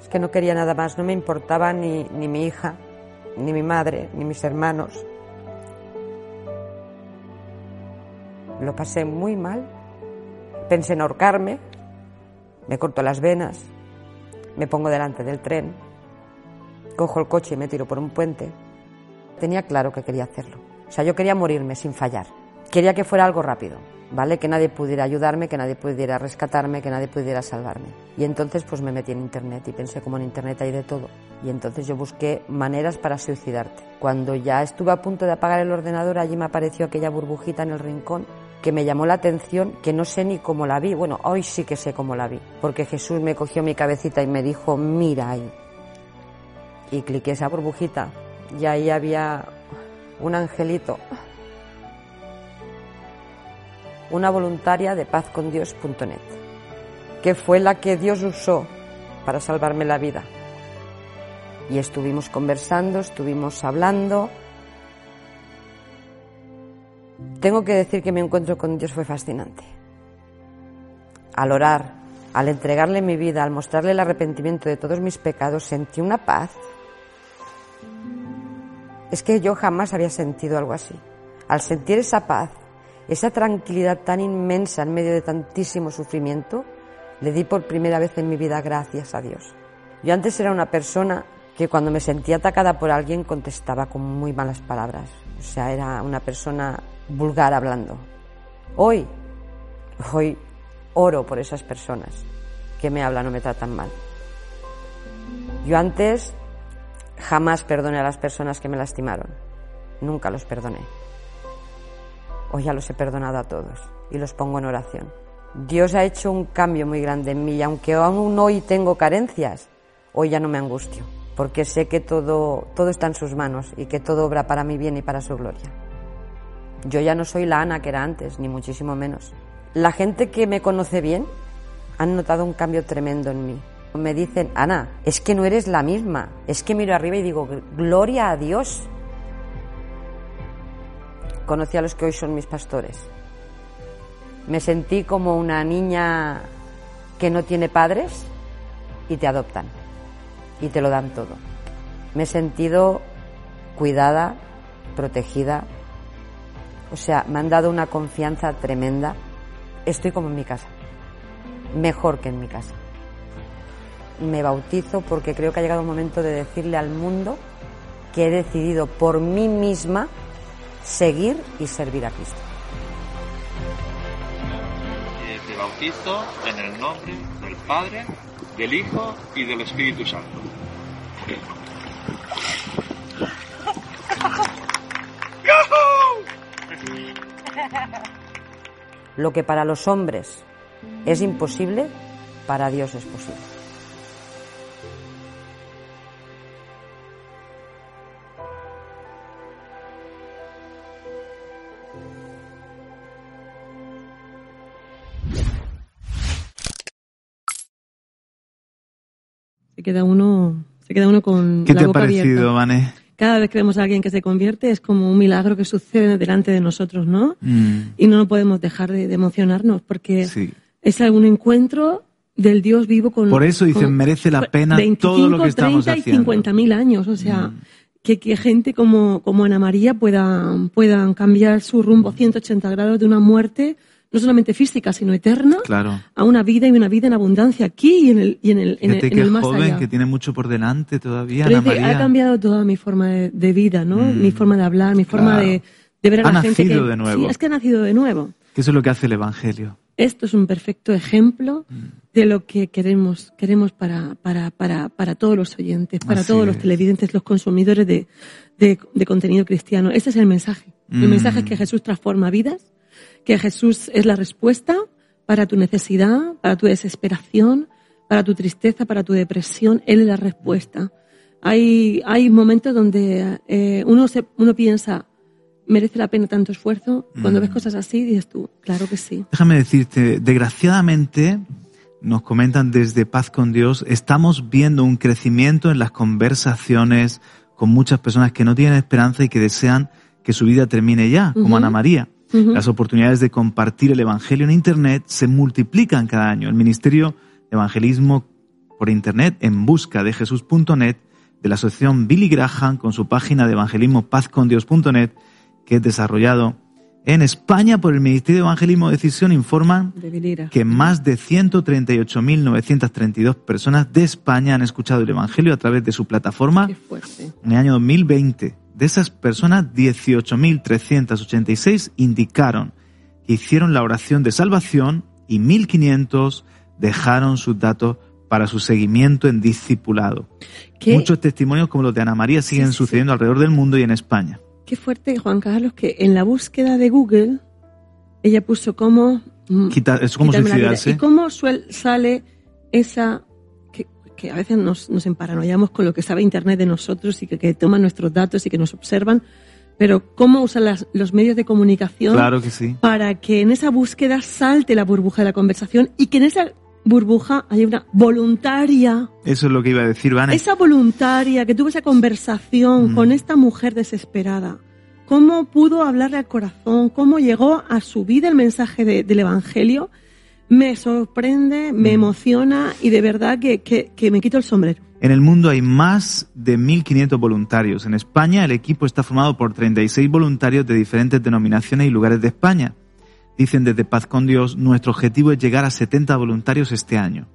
Speaker 8: Es que no quería nada más, no me importaba ni, ni mi hija, ni mi madre, ni mis hermanos. Lo pasé muy mal. Pensé en ahorcarme, me corto las venas, me pongo delante del tren, cojo el coche y me tiro por un puente. Tenía claro que quería hacerlo. O sea, yo quería morirme sin fallar. Quería que fuera algo rápido, ¿vale? Que nadie pudiera ayudarme, que nadie pudiera rescatarme, que nadie pudiera salvarme. Y entonces pues me metí en internet y pensé como en internet hay de todo. Y entonces yo busqué maneras para suicidarte. Cuando ya estuve a punto de apagar el ordenador, allí me apareció aquella burbujita en el rincón que me llamó la atención, que no sé ni cómo la vi. Bueno, hoy sí que sé cómo la vi, porque Jesús me cogió mi cabecita y me dijo, mira ahí. Y cliqué esa burbujita y ahí había un angelito, una voluntaria de pazcondios.net, que fue la que Dios usó para salvarme la vida. Y estuvimos conversando, estuvimos hablando, tengo que decir que mi encuentro con Dios fue fascinante. Al orar, al entregarle mi vida, al mostrarle el arrepentimiento de todos mis pecados, sentí una paz. Es que yo jamás había sentido algo así. Al sentir esa paz, esa tranquilidad tan inmensa en medio de tantísimo sufrimiento, le di por primera vez en mi vida gracias a Dios. Yo antes era una persona que cuando me sentía atacada por alguien contestaba con muy malas palabras. O sea, era una persona vulgar hablando. Hoy, hoy oro por esas personas que me hablan o me tratan mal. Yo antes jamás perdoné a las personas que me lastimaron. Nunca los perdoné. Hoy ya los he perdonado a todos y los pongo en oración. Dios ha hecho un cambio muy grande en mí y aunque aún hoy tengo carencias, hoy ya no me angustio, porque sé que todo, todo está en sus manos y que todo obra para mi bien y para su gloria. Yo ya no soy la Ana que era antes, ni muchísimo menos. La gente que me conoce bien han notado un cambio tremendo en mí. Me dicen, Ana, es que no eres la misma. Es que miro arriba y digo, gloria a Dios. Conocí a los que hoy son mis pastores. Me sentí como una niña que no tiene padres y te adoptan y te lo dan todo. Me he sentido cuidada, protegida, o sea, me han dado una confianza tremenda. Estoy como en mi casa, mejor que en mi casa. Me bautizo porque creo que ha llegado el momento de decirle al mundo que he decidido por mí misma seguir y servir a Cristo.
Speaker 9: Te bautizo en el nombre del Padre, del Hijo y del Espíritu Santo.
Speaker 8: Lo que para los hombres es imposible, para Dios es posible.
Speaker 2: Se queda uno, se queda uno con
Speaker 1: ¿Qué
Speaker 2: la
Speaker 1: te ha parecido,
Speaker 2: abierta.
Speaker 1: Vane?
Speaker 2: Cada vez que vemos a alguien que se convierte es como un milagro que sucede delante de nosotros, ¿no?
Speaker 1: Mm,
Speaker 2: Y no podemos dejar de, de emocionarnos porque
Speaker 1: sí.
Speaker 2: es algún encuentro del Dios vivo con...
Speaker 1: Por eso dicen,
Speaker 2: con
Speaker 1: merece la pena
Speaker 2: 25,
Speaker 1: todo lo que estamos
Speaker 2: 30 y
Speaker 1: haciendo.
Speaker 2: 50 mil años, o sea,
Speaker 1: Mm.
Speaker 2: que, que gente como, como Ana María puedan, puedan cambiar su rumbo 180 grados de una muerte, no solamente física, sino eterna,
Speaker 1: Claro.
Speaker 2: a una vida y una vida en abundancia aquí y en el, y en el, en el, en
Speaker 1: que
Speaker 2: el
Speaker 1: es
Speaker 2: más
Speaker 1: joven,
Speaker 2: allá.
Speaker 1: que tiene mucho por delante todavía,
Speaker 2: Pero
Speaker 1: Ana
Speaker 2: dice, ha cambiado toda mi forma de, de vida, ¿no?
Speaker 1: Mm.
Speaker 2: Mi forma de hablar, mi forma
Speaker 1: Claro.
Speaker 2: de, de ver a
Speaker 1: Ha
Speaker 2: la gente que...
Speaker 1: nacido de nuevo.
Speaker 2: Sí, es que ha nacido de nuevo.
Speaker 1: Que eso es lo que hace el Evangelio.
Speaker 2: Esto es un perfecto ejemplo
Speaker 1: Mm.
Speaker 2: de lo que queremos, queremos para, para, para, para todos los oyentes, para
Speaker 1: Así
Speaker 2: todos los
Speaker 1: es.
Speaker 2: televidentes, los consumidores de, de, de contenido cristiano. Este es el mensaje. El
Speaker 1: Mm.
Speaker 2: mensaje es que Jesús transforma vidas, que Jesús es la respuesta para tu necesidad, para tu desesperación, para tu tristeza, para tu depresión. Él es la respuesta. Hay, hay momentos donde eh, uno, se, uno piensa, ¿merece la pena tanto esfuerzo? Cuando
Speaker 1: Mm.
Speaker 2: ves cosas así, dices tú, claro que sí.
Speaker 1: Déjame decirte, desgraciadamente, nos comentan desde Paz con Dios, estamos viendo un crecimiento en las conversaciones con muchas personas que no tienen esperanza y que desean que su vida termine ya, como. Ana María. Las oportunidades de compartir el Evangelio en Internet se multiplican cada año. El Ministerio de Evangelismo por Internet en busca de Jesús.net de la asociación Billy Graham con su página de evangelismo pazcondios.net que es desarrollado en España por el Ministerio de Evangelismo Decisión informan
Speaker 2: De
Speaker 1: que más de 138.932 personas de España han escuchado el Evangelio a través de su plataforma en el año 2020. De esas personas, 18.386 indicaron que hicieron la oración de salvación y 1.500 dejaron sus datos para su seguimiento en discipulado.
Speaker 2: Qué,
Speaker 1: Muchos testimonios como los de Ana María siguen
Speaker 2: Sí, sí,
Speaker 1: sucediendo alrededor del mundo y en España.
Speaker 2: qué fuerte, Juan Carlos, que en la búsqueda de Google ella puso cómo... mm,
Speaker 1: Quita- es como suicidarse.
Speaker 2: ¿Y cómo suel- sale esa... Que, a veces nos, nos emparanoiamos con lo que sabe Internet de nosotros y que, que toman nuestros datos y que nos observan, pero cómo usan las- los medios de comunicación
Speaker 1: Claro que sí.
Speaker 2: para que en esa búsqueda salte la burbuja de la conversación y que en esa burbuja haya una voluntaria
Speaker 1: Eso es lo que iba a decir, Vane.
Speaker 2: esa voluntaria que tuvo esa conversación
Speaker 1: Mm.
Speaker 2: con esta mujer desesperada, cómo pudo hablarle al corazón, cómo llegó a su vida el mensaje de- del Evangelio, me sorprende, me
Speaker 1: Mm.
Speaker 2: emociona y de verdad que, que- que me quito el sombrero.
Speaker 1: En el mundo hay más de 1.500 voluntarios. En España el equipo está formado por 36 voluntarios de diferentes denominaciones y lugares de España. Dicen desde Paz con Dios, nuestro objetivo es llegar a 70 voluntarios este año.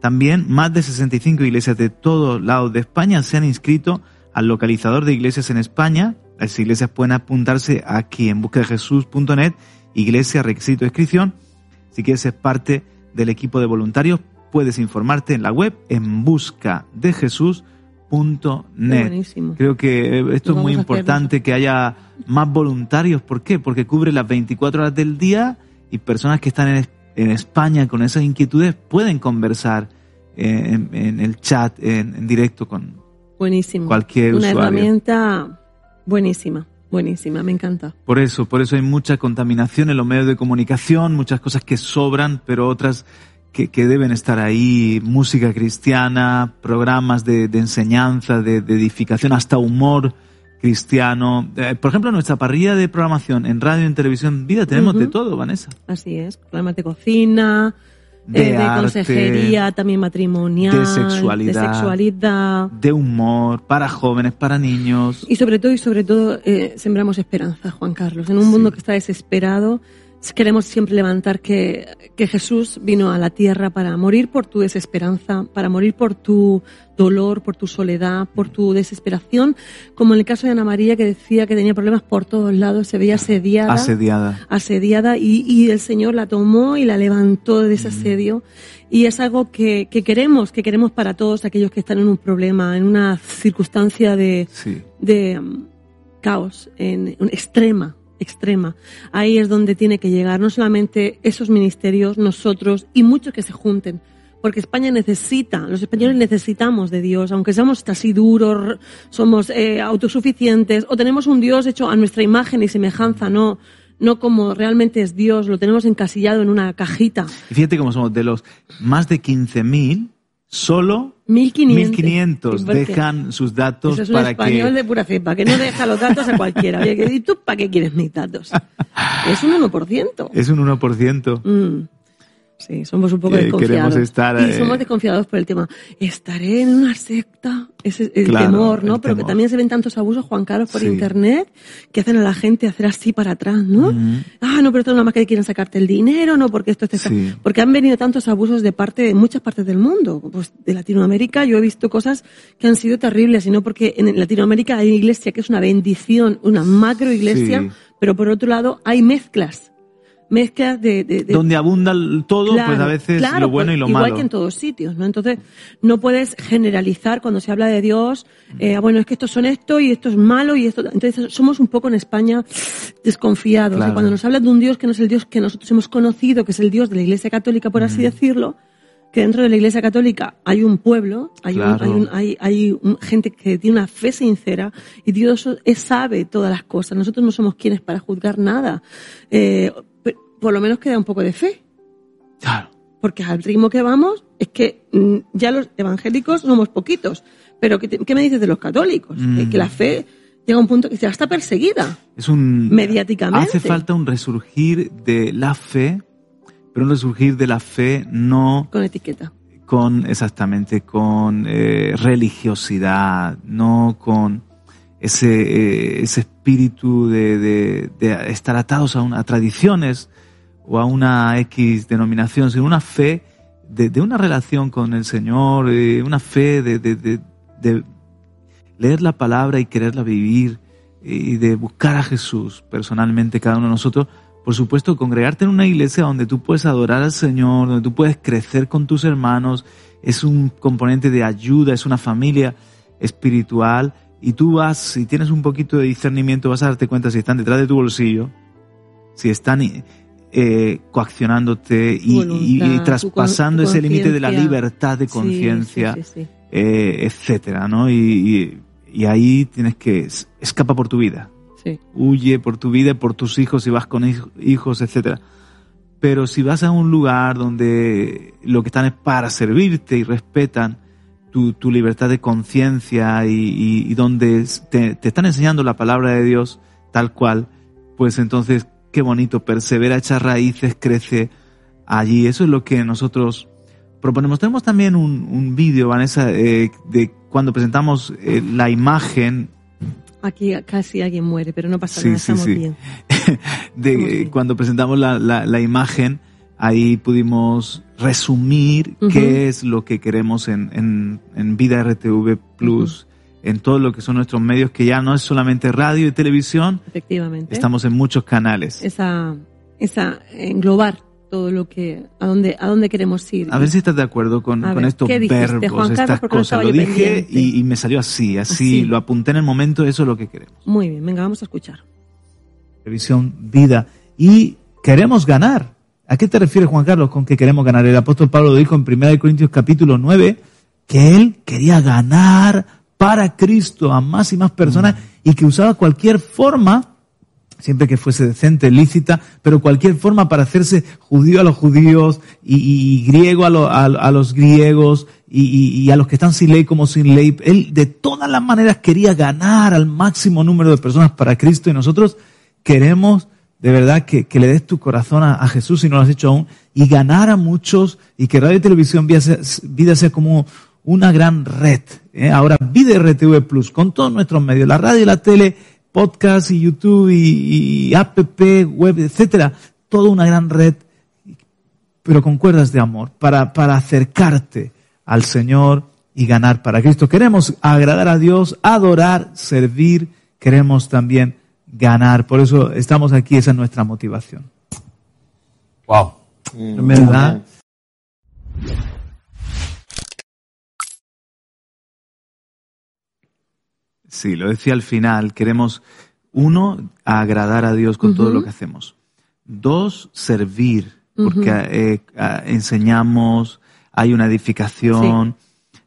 Speaker 1: También más de 65 iglesias de todos lados de España se han inscrito al localizador de iglesias en España. Las iglesias pueden apuntarse aquí en busca de Jesús.net, iglesia, requisito de inscripción. Si quieres ser parte del equipo de voluntarios, puedes informarte en la web en busca de Jesús.net.
Speaker 2: Buenísimo.
Speaker 1: Creo que eh, esto es muy importante que haya más voluntarios. ¿Por qué? Porque cubre las 24 horas del día y personas que están en, en España con esas inquietudes pueden conversar eh, en, en el chat, en, en directo con
Speaker 2: Buenísimo.
Speaker 1: cualquier
Speaker 2: Una
Speaker 1: usuario.
Speaker 2: herramienta buenísima, buenísima, me encanta.
Speaker 1: Por eso, por eso hay mucha contaminación en los medios de comunicación, muchas cosas que sobran, pero otras que, que deben estar ahí, música cristiana, programas de, de enseñanza, de, de edificación, hasta humor cristiano. Eh, por ejemplo, nuestra parrilla de programación en radio y en televisión vida tenemos de todo, Vanessa.
Speaker 2: Así es, programas de cocina,
Speaker 1: De
Speaker 2: eh, de
Speaker 1: arte,
Speaker 2: consejería, también matrimonial,
Speaker 1: de sexualidad.
Speaker 2: de sexualidad.
Speaker 1: De humor, para jóvenes, para niños.
Speaker 2: Y sobre todo, y sobre todo, eh, sembramos esperanza, Juan Carlos. En un mundo que está desesperado, queremos siempre levantar que, que Jesús vino a la tierra para morir por tu desesperanza, para morir por tu dolor, por tu soledad, por tu desesperación, como en el caso de Ana María que decía que tenía problemas por todos lados, se veía asediada
Speaker 1: Asediada.
Speaker 2: asediada y, y el Señor la tomó y la levantó de ese asedio. Y es algo que, que queremos, que queremos para todos aquellos que están en un problema, en una circunstancia de,
Speaker 1: Sí.
Speaker 2: de mm, caos, en, en extrema, extrema. Ahí es donde tiene que llegar no solamente esos ministerios, nosotros y muchos que se junten. Porque España necesita, los españoles necesitamos de Dios, aunque seamos así duros, somos eh, autosuficientes o tenemos un Dios hecho a nuestra imagen y semejanza, no, no como realmente es Dios, lo tenemos encasillado en una cajita.
Speaker 1: Fíjate cómo somos de los más de 15.000, solo
Speaker 2: 1500.
Speaker 1: 1500
Speaker 2: ¿Por qué?
Speaker 1: dejan sus datos
Speaker 2: Eso es un
Speaker 1: para
Speaker 2: español
Speaker 1: que
Speaker 2: de pura cepa, que no deja los datos a cualquiera. Oye, ¿y tú para qué quieres mis datos? Es un 1%.
Speaker 1: es un 1%.
Speaker 2: Mm. Sí, somos un poco
Speaker 1: Que
Speaker 2: desconfiados.
Speaker 1: estar,
Speaker 2: y
Speaker 1: eh,
Speaker 2: somos desconfiados por el tema. ¿Estaré en una secta? Ese es el
Speaker 1: Claro,
Speaker 2: temor, ¿no?
Speaker 1: el
Speaker 2: Pero que también se ven tantos abusos, Juan Carlos, por
Speaker 1: Sí.
Speaker 2: internet, que hacen a la gente hacer así para atrás, ¿no? Ah, no, pero esto nada más que quieren sacarte el dinero, no, porque esto.
Speaker 1: Sí.
Speaker 2: Porque han venido tantos abusos de parte de muchas partes del mundo. Pues de Latinoamérica yo he visto cosas que han sido terribles, y no porque en Latinoamérica hay iglesia que es una bendición, una macro iglesia,
Speaker 1: Sí.
Speaker 2: pero por otro lado hay mezclas mezclas de... de- de-
Speaker 1: Donde abunda todo, pues a veces
Speaker 2: claro,
Speaker 1: lo bueno
Speaker 2: pues,
Speaker 1: y lo
Speaker 2: igual
Speaker 1: malo.
Speaker 2: que en todos sitios, ¿no? Entonces, no puedes generalizar cuando se habla de Dios, eh,
Speaker 1: Mm.
Speaker 2: bueno, es que estos son esto y esto es malo y esto... Entonces, somos un poco en España desconfiados.
Speaker 1: Claro.
Speaker 2: Cuando nos hablan de un Dios que no es el Dios que nosotros hemos conocido, que es el Dios de la Iglesia Católica, por
Speaker 1: Mm.
Speaker 2: así decirlo, que dentro de la Iglesia Católica hay un pueblo, hay, un- hay, un- hay, hay un- gente que tiene una fe sincera y Dios sabe todas las cosas. Nosotros no somos quienes para juzgar nada. Eh, por lo menos queda un poco de fe.
Speaker 1: Claro.
Speaker 2: Porque al ritmo que vamos, es que mm, ya los evangélicos somos poquitos. Pero ¿qué, te- qué me dices de los católicos?
Speaker 1: Mm.
Speaker 2: Que, que la fe llega a un punto que ya está perseguida.
Speaker 1: Es un
Speaker 2: Mediáticamente.
Speaker 1: Hace falta un resurgir de la fe, pero un resurgir de la fe no
Speaker 2: Con etiqueta.
Speaker 1: con exactamente con eh, religiosidad, no con ese eh, ese espíritu de, de- de estar atados a, una, a tradiciones o a una X denominación, sino una fe de, de una relación con el Señor, eh, una fe de, de- de- leer la palabra y quererla vivir y de buscar a Jesús personalmente cada uno de nosotros. Por supuesto, congregarte en una iglesia donde tú puedes adorar al Señor, donde tú puedes crecer con tus hermanos, es un componente de ayuda, es una familia espiritual y tú vas, si tienes un poquito de discernimiento, vas a darte cuenta si están detrás de tu bolsillo, si están eh, coaccionándote y,
Speaker 2: Voluntad,
Speaker 1: y- y
Speaker 2: tu
Speaker 1: traspasando ese límite de la libertad de conciencia
Speaker 2: sí, sí, sí.
Speaker 1: eh, etcétera, ¿no? Y, ahí tienes que es- escapa por tu vida,
Speaker 2: Sí.
Speaker 1: huye por tu vida, por tus hijos, si vas con hij- hijos, etcétera. Pero si vas a un lugar donde lo que están es para servirte y respetan tu, tu libertad de conciencia y, donde te, te están enseñando la palabra de Dios tal cual, pues entonces qué bonito, persevera, echa raíces, crece allí. Eso es lo que nosotros proponemos. Tenemos también un, un vídeo, Vanessa, eh, de cuando presentamos eh, la imagen
Speaker 2: Aquí casi alguien muere, pero no pasa
Speaker 1: Sí,
Speaker 2: nada,
Speaker 1: sí,
Speaker 2: estamos
Speaker 1: sí.
Speaker 2: bien.
Speaker 1: de
Speaker 2: Estamos bien.
Speaker 1: cuando presentamos la, la- la imagen, ahí pudimos resumir qué es lo que queremos en, en, en Vida RTV Plus, en todo lo que son nuestros medios, que ya no es solamente radio y televisión,
Speaker 2: Efectivamente.
Speaker 1: estamos en muchos canales.
Speaker 2: Esa, esa, englobar todo lo que, a dónde, a dónde queremos ir.
Speaker 1: A ver si estás de acuerdo con, con
Speaker 2: ver,
Speaker 1: estos
Speaker 2: ¿qué dijiste,
Speaker 1: verbos,
Speaker 2: Juan Carlos?
Speaker 1: estas cosas. Lo dije y, y me salió así, así,
Speaker 2: Así.
Speaker 1: lo apunté en el momento, eso es lo que queremos.
Speaker 2: Muy bien, venga, vamos a escuchar.
Speaker 1: Revisión vida. Y queremos ganar. ¿A qué te refieres, Juan Carlos, con que queremos ganar? El apóstol Pablo dijo en 1 Corintios capítulo 9 que él quería ganar para Cristo a más y más personas y que usaba cualquier forma, siempre que fuese decente, lícita, pero cualquier forma para hacerse judío a los judíos y, griego a, lo- a- a los griegos y, y- y a los que están sin ley como sin ley. Él de todas las maneras quería ganar al máximo número de personas para Cristo y nosotros queremos de verdad que, que le des tu corazón a, a Jesús si no lo has hecho aún y ganar a muchos y que Radio y Televisión Vida sea, Vida sea como una gran red. ¿eh? Ahora Vida RTV Plus con todos nuestros medios, la radio y la tele, podcast y YouTube y, y app, web, etcétera, toda una gran red pero con cuerdas de amor, para, para acercarte al Señor y ganar para Cristo. Queremos agradar a Dios, adorar, servir, queremos también ganar. Por eso estamos aquí, esa es nuestra motivación.
Speaker 10: Wow.
Speaker 1: ¿Verdad? Sí, lo decía al final, queremos, uno, agradar a Dios con todo lo que hacemos. Dos, servir, porque eh, enseñamos, hay una edificación,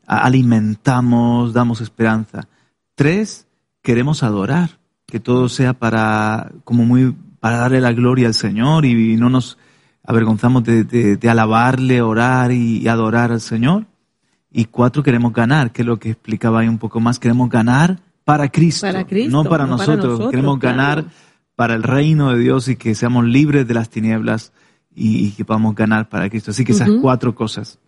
Speaker 1: alimentamos, damos esperanza. Tres, queremos adorar, que todo sea para, como muy, para darle la gloria al Señor y, no nos avergonzamos de, de- de alabarle, orar y, y adorar al Señor. Y cuatro, queremos ganar, que es lo que explicaba ahí un poco más, queremos ganar para Cristo,
Speaker 2: Para Cristo,
Speaker 1: no para,
Speaker 2: no para
Speaker 1: nosotros.
Speaker 2: nosotros,
Speaker 1: queremos
Speaker 2: claro.
Speaker 1: ganar para el reino de Dios y que seamos libres de las tinieblas y, y que podamos ganar para Cristo. Así que esas
Speaker 2: Ujú.
Speaker 1: cuatro cosas,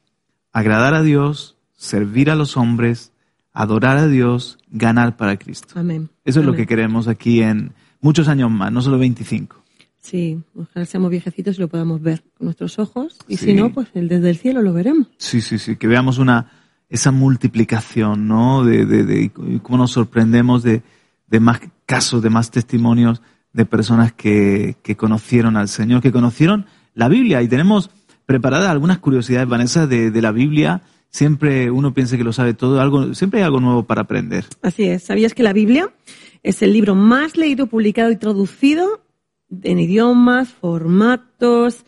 Speaker 1: agradar a Dios, servir a los hombres, adorar a Dios, ganar para Cristo.
Speaker 2: Amén.
Speaker 1: Eso es lo
Speaker 2: Amén.
Speaker 1: que queremos aquí en muchos años más, no solo 25.
Speaker 2: Sí, ojalá seamos viejecitos y lo podamos ver con nuestros ojos. Y
Speaker 1: Sí.
Speaker 2: si no, pues desde el cielo lo veremos.
Speaker 1: Sí, sí, sí, que veamos una, esa multiplicación, ¿no? De, de, de cómo nos sorprendemos de, de más casos, de más testimonios de personas que, que conocieron al Señor, que conocieron la Biblia. Y tenemos preparadas algunas curiosidades, Vanessa, de, de la Biblia. Siempre uno piensa que lo sabe todo, algo, siempre hay algo nuevo para aprender.
Speaker 2: Así es. ¿Sabías que la Biblia es el libro más leído, publicado y traducido en idiomas, formatos,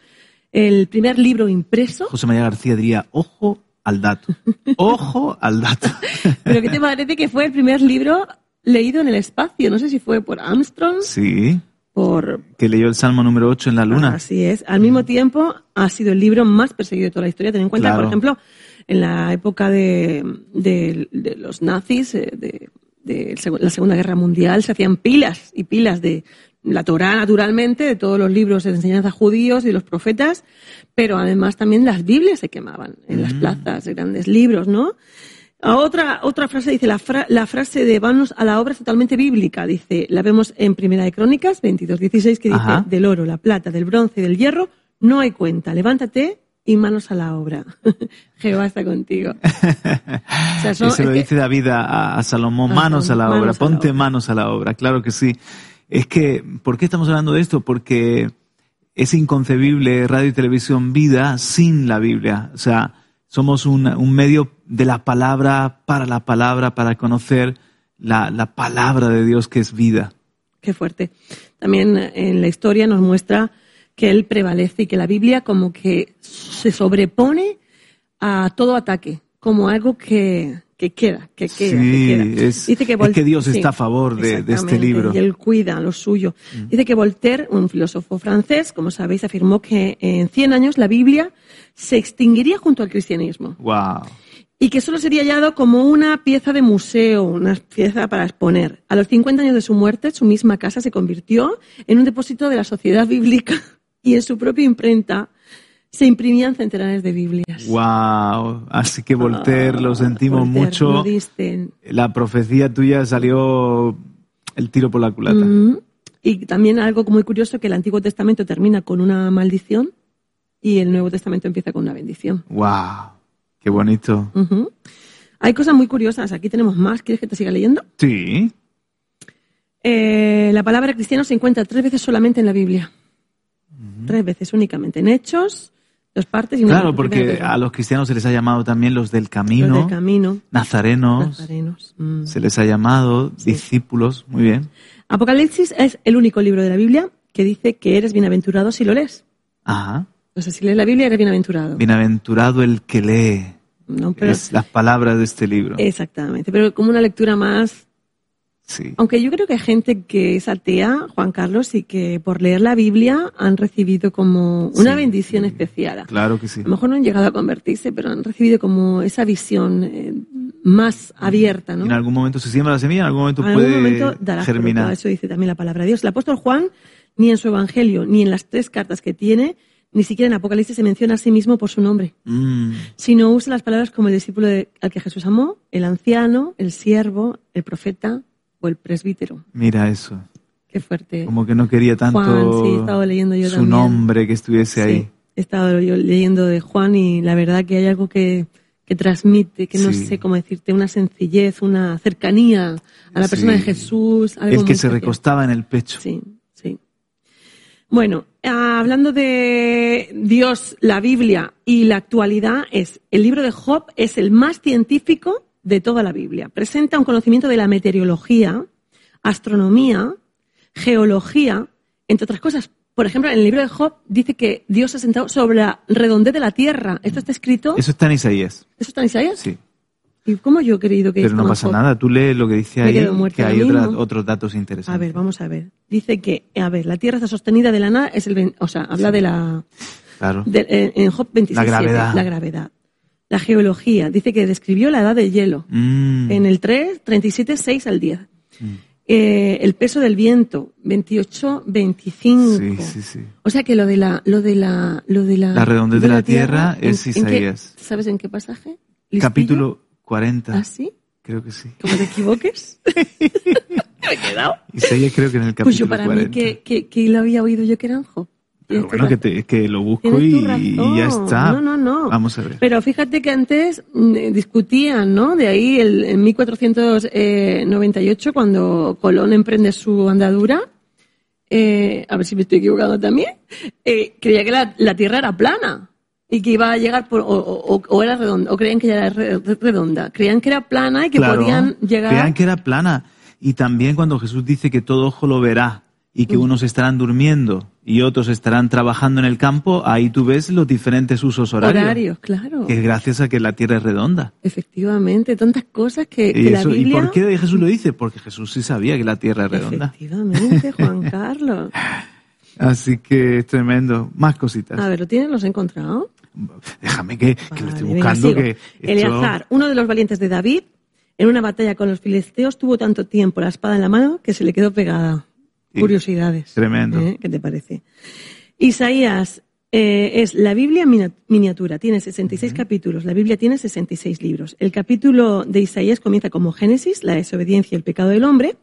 Speaker 2: el primer libro impreso?
Speaker 1: José María García diría, ojo al dato. Ojo al dato.
Speaker 2: Pero ¿qué te parece que fue el primer libro leído en el espacio? No sé si fue por Armstrong.
Speaker 1: Sí.
Speaker 2: Por...
Speaker 1: Que leyó el Salmo número 8 en la luna.
Speaker 2: Así es. Al mismo tiempo, ha sido el libro más perseguido de toda la historia. Ten en cuenta,
Speaker 1: Claro.
Speaker 2: por ejemplo, en la época de, de- de los nazis, eh, de, de la Segunda Guerra Mundial, se hacían pilas y pilas de la Torá, naturalmente, de todos los libros de enseñanza judíos y los profetas, pero además también las Biblias se quemaban en las plazas, grandes libros, ¿no? Otra, otra frase dice, la, fra- la frase de vanos a la obra es totalmente bíblica. Dice, la vemos en Primera de Crónicas 22, 16, que dice,
Speaker 1: Ajá.
Speaker 2: del oro, la plata, del bronce y del hierro, no hay cuenta. Levántate y manos a la obra. Jehová está contigo. O sea, son-
Speaker 1: y se lo
Speaker 2: que-
Speaker 1: dice David a, a Salomón, manos a la obra,
Speaker 2: manos a la
Speaker 1: ponte
Speaker 2: obra.
Speaker 1: manos a la obra, claro que sí. Es que, ¿por qué estamos hablando de esto? Porque es inconcebible radio y televisión vida sin la Biblia. O sea, somos un, medio de la palabra, para la palabra, para conocer la, la palabra de Dios que es vida.
Speaker 2: Qué fuerte. También eh, en la historia nos muestra que él prevalece y que la Biblia como que se sobrepone a todo ataque, como algo que, que queda, que queda,
Speaker 1: Sí,
Speaker 2: que queda.
Speaker 1: es- es
Speaker 2: Vol-
Speaker 1: que Dios está a favor de- de este libro. Mm.
Speaker 2: Y él cuida lo suyo. Dice que Voltaire, un filósofo francés, como sabéis, afirmó que en 100 años la Biblia se extinguiría junto al cristianismo
Speaker 1: Wow.
Speaker 2: y que solo sería hallado como una pieza de museo, una pieza para exponer. A los 50 años de su muerte, su misma casa se convirtió en un depósito de la sociedad bíblica y en su propia imprenta se imprimían centenares de Biblias.
Speaker 1: Wow. Así que Voltaire, lo sentimos
Speaker 2: Ah, Voltaire,
Speaker 1: mucho.
Speaker 2: lo diste.
Speaker 1: La profecía tuya salió el tiro por la culata.
Speaker 2: Mm. Y también algo muy curioso que el Antiguo Testamento termina con una maldición y el Nuevo Testamento empieza con una bendición.
Speaker 1: Wow. Qué bonito.
Speaker 2: Hay cosas muy curiosas. Aquí tenemos más. ¿Quieres que te siga leyendo?
Speaker 1: Sí.
Speaker 2: Eh, la palabra cristiano se encuentra tres veces solamente en la Biblia. Tres veces únicamente. En Hechos, dos partes y
Speaker 1: Claro, porque a los cristianos se les ha llamado también los del camino,
Speaker 2: Los del camino,
Speaker 1: nazarenos,
Speaker 2: nazarenos. Mm.
Speaker 1: se les ha llamado discípulos. Muy bien.
Speaker 2: Apocalipsis es el único libro de la Biblia que dice que eres bienaventurado si lo lees.
Speaker 1: Ajá.
Speaker 2: O sea, si lees la Biblia eres bienaventurado.
Speaker 1: Bienaventurado el que lee.
Speaker 2: No, pero-
Speaker 1: es las palabras de este libro.
Speaker 2: Exactamente, pero como una lectura más...
Speaker 1: Sí.
Speaker 2: Aunque yo creo que hay gente que es atea, Juan Carlos, y que por leer la Biblia han recibido como una
Speaker 1: Sí,
Speaker 2: bendición especial.
Speaker 1: Claro que sí.
Speaker 2: A lo mejor no han llegado a convertirse, pero han recibido como esa visión eh, más abierta, ¿no?
Speaker 1: En algún momento se siembra la semilla, en algún momento
Speaker 2: En
Speaker 1: puede
Speaker 2: algún momento dará fruto.
Speaker 1: germinar.
Speaker 2: Eso dice también la palabra de Dios. El apóstol Juan, ni en su evangelio, ni en las tres cartas que tiene, ni siquiera en Apocalipsis se menciona a sí mismo por su nombre,
Speaker 1: Mm.
Speaker 2: sino usa las palabras como el discípulo de- al que Jesús amó, el anciano, el siervo, el profeta o el presbítero.
Speaker 1: Mira eso.
Speaker 2: Qué fuerte.
Speaker 1: Como que no quería tanto
Speaker 2: Juan, sí, leyendo yo
Speaker 1: su
Speaker 2: también.
Speaker 1: nombre que estuviese ahí.
Speaker 2: Sí, he estado yo leyendo de Juan y la verdad que hay algo que, que transmite, que no
Speaker 1: Sí.
Speaker 2: sé cómo decirte, una sencillez, una cercanía a la persona de Jesús. Algo
Speaker 1: El que
Speaker 2: muy
Speaker 1: se recostaba en el pecho.
Speaker 2: Sí, sí. Bueno, hablando de Dios, la Biblia y la actualidad, es el libro de Job es el más científico de toda la Biblia. Presenta un conocimiento de la meteorología, astronomía, geología, entre otras cosas. Por ejemplo, en el libro de Job dice que Dios se ha sentado sobre la redondez de la tierra. Esto está escrito.
Speaker 1: Eso está en Isaías.
Speaker 2: ¿Eso está en Isaías?
Speaker 1: Sí.
Speaker 2: ¿Y cómo yo he creído que
Speaker 1: Pero no pasa
Speaker 2: Job?
Speaker 1: nada. Tú lees lo que dice
Speaker 2: Me
Speaker 1: ahí, que hay otra- otros datos interesantes.
Speaker 2: A ver, vamos a ver. Dice que, a ver, la Tierra está sostenida de la nada, es el, o sea, habla de la,
Speaker 1: Claro.
Speaker 2: de- en, en Job 26,
Speaker 1: La gravedad.
Speaker 2: la gravedad. La geología, dice que describió la edad del hielo.
Speaker 1: Mm.
Speaker 2: En el 3, 37, 6 al 10.
Speaker 1: Mm.
Speaker 2: Eh, el peso del viento, 28, 25.
Speaker 1: Sí, sí, sí.
Speaker 2: O sea que lo de la, lo de la, lo de la,
Speaker 1: La redondez de la tierra
Speaker 2: ¿en-
Speaker 1: es
Speaker 2: en qué-
Speaker 1: Isaías.
Speaker 2: ¿Sabes en qué pasaje? ¿Listillo?
Speaker 1: Capítulo 40.
Speaker 2: ¿Ah, sí?
Speaker 1: Creo que sí.
Speaker 2: ¿Cómo te equivoques? Me he quedado.
Speaker 1: Isaías creo que en el capítulo
Speaker 2: Pues yo para
Speaker 1: 40.
Speaker 2: mí que, que, que lo había oído yo que era en Job.
Speaker 1: Pero
Speaker 2: Tienes
Speaker 1: bueno, que, te- que lo busco y, y ya está.
Speaker 2: No, no, no.
Speaker 1: Vamos a ver.
Speaker 2: Pero fíjate que antes mm, eh, discutían, ¿no? De ahí el, en 1498, cuando Colón emprende su andadura, eh, a ver si me estoy equivocando también, eh, creía que la, la Tierra era plana y que iba a llegar por, o, o- o era redonda, o creían que era re- redonda. Creían que era plana y que
Speaker 1: Claro,
Speaker 2: podían llegar.
Speaker 1: Creían que era plana. Y también cuando Jesús dice que todo ojo lo verá y que
Speaker 2: Mm.
Speaker 1: unos estarán durmiendo y otros estarán trabajando en el campo, ahí tú ves los diferentes usos horarios.
Speaker 2: horarios, claro.
Speaker 1: Que es gracias a que la tierra es redonda.
Speaker 2: Efectivamente, tantas cosas que, que
Speaker 1: Y,
Speaker 2: la
Speaker 1: eso- ¿y
Speaker 2: Biblia.
Speaker 1: por qué Jesús lo dice? Porque Jesús sí sabía que la tierra es redonda.
Speaker 2: Efectivamente, Juan Carlos.
Speaker 1: Así que es tremendo. Más cositas.
Speaker 2: A ver, ¿lo tienes? ¿Los he encontrado?
Speaker 1: Déjame que, que lo estoy
Speaker 2: venga,
Speaker 1: buscando. esto-
Speaker 2: Eleazar, uno de los valientes de David, en una batalla con los filisteos, tuvo tanto tiempo la espada en la mano que se le quedó pegada. Curiosidades.
Speaker 1: Tremendo.
Speaker 2: ¿eh? ¿Qué te parece? Isaías eh, es la Biblia miniatura, tiene 66 capítulos, la Biblia tiene 66 libros. El capítulo de Isaías comienza como Génesis, la desobediencia y el pecado del hombre.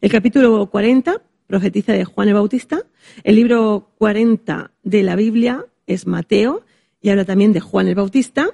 Speaker 2: El capítulo 40 profetiza de Juan el Bautista. El libro 40 de la Biblia es Mateo y habla también de Juan el Bautista.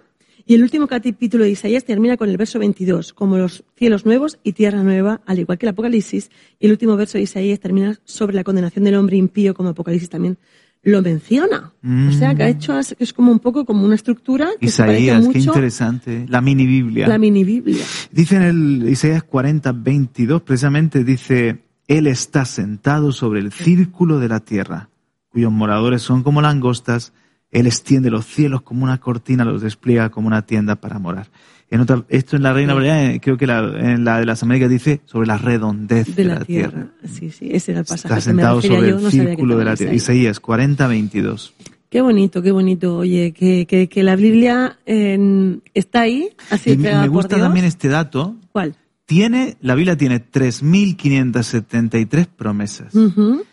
Speaker 2: Y el último capítulo de Isaías termina con el verso 22, como los cielos nuevos y tierra nueva, al igual que el Apocalipsis. Y el último verso de Isaías termina sobre la condenación del hombre impío, como Apocalipsis también lo menciona. O sea, que ha hecho, as- que es como un poco como una estructura que se
Speaker 1: Isaías, qué
Speaker 2: mucho
Speaker 1: interesante. La mini Biblia.
Speaker 2: la mini Biblia.
Speaker 1: Dice en el Isaías 40, 22, precisamente dice, Él está sentado sobre el círculo de la tierra, cuyos moradores son como langostas, Él extiende los cielos como una cortina, los despliega como una tienda para morar. En otra, esto en la Reina Valera, eh, creo que la- en la de las Américas dice sobre la redondez
Speaker 2: De la tierra. Sí, sí, ese era el pasaje
Speaker 1: Está
Speaker 2: que me
Speaker 1: sentado sobre
Speaker 2: yo,
Speaker 1: el
Speaker 2: no
Speaker 1: círculo de la tierra.
Speaker 2: Isaías.
Speaker 1: Isaías 40, 22.
Speaker 2: Qué bonito, qué bonito. Oye, que, que, que la Biblia eh, está ahí, así
Speaker 1: Y me, me gusta también este dato.
Speaker 2: ¿Cuál?
Speaker 1: Tiene, la Biblia tiene 3.573 promesas.
Speaker 2: Ujú.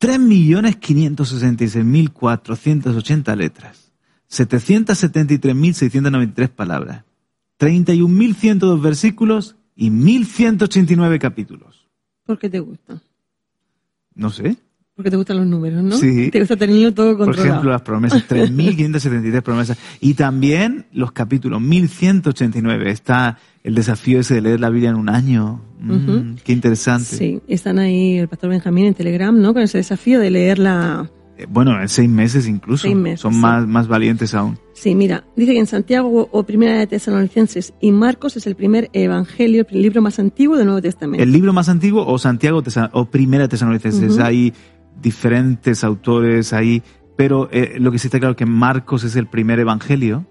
Speaker 1: 3.566.480 letras, 773.693 palabras, 31.102 versículos y 1.189 capítulos.
Speaker 2: ¿Por qué te gusta?
Speaker 1: No sé.
Speaker 2: Porque te gustan los números, ¿no?
Speaker 1: Sí.
Speaker 2: Te gusta tenerlo todo
Speaker 1: Por
Speaker 2: controlado.
Speaker 1: ejemplo, las promesas, 3.573 promesas. Y también los capítulos, 1.189. Está el desafío ese de leer la Biblia en un año. Mm,
Speaker 2: Ujú.
Speaker 1: Qué interesante.
Speaker 2: Sí, están ahí el pastor Benjamín en Telegram, ¿no? Con ese desafío de leerla.
Speaker 1: Eh, Bueno, en seis meses incluso.
Speaker 2: Seis meses,
Speaker 1: Son
Speaker 2: sí.
Speaker 1: más, más valientes aún.
Speaker 2: Sí, mira, dice que en Santiago o Primera de Tesalonicenses y Marcos es el primer evangelio, el libro más antiguo del Nuevo Testamento.
Speaker 1: El libro más antiguo o Santiago o Primera Tesalonicenses.
Speaker 2: Ujú.
Speaker 1: Hay diferentes autores ahí, pero eh, lo que sí está claro es que Marcos es el primer evangelio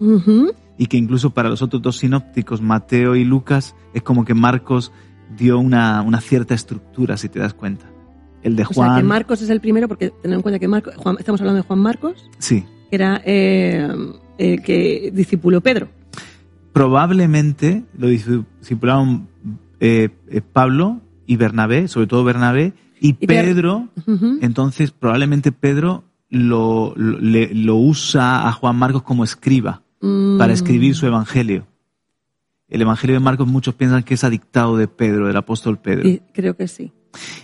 Speaker 1: y que incluso para los otros dos sinópticos, Mateo y Lucas, es como que Marcos dio una, una cierta estructura, si te das cuenta. El de
Speaker 2: O sea, que
Speaker 1: Juan,
Speaker 2: Marcos es el primero, porque tened en cuenta que Marcos, Juan- estamos hablando de Juan Marcos,
Speaker 1: sí,
Speaker 2: que era eh, el que discipuló Pedro.
Speaker 1: probablemente lo discipularon eh, eh, Pablo y Bernabé, sobre todo Bernabé, y, Pedro, entonces probablemente Pedro lo, lo, le- lo usa a Juan Marcos como escriba
Speaker 2: Mm.
Speaker 1: para escribir su evangelio. El evangelio de Marcos muchos piensan que es adictado de Pedro, del apóstol Pedro.
Speaker 2: Y creo que sí.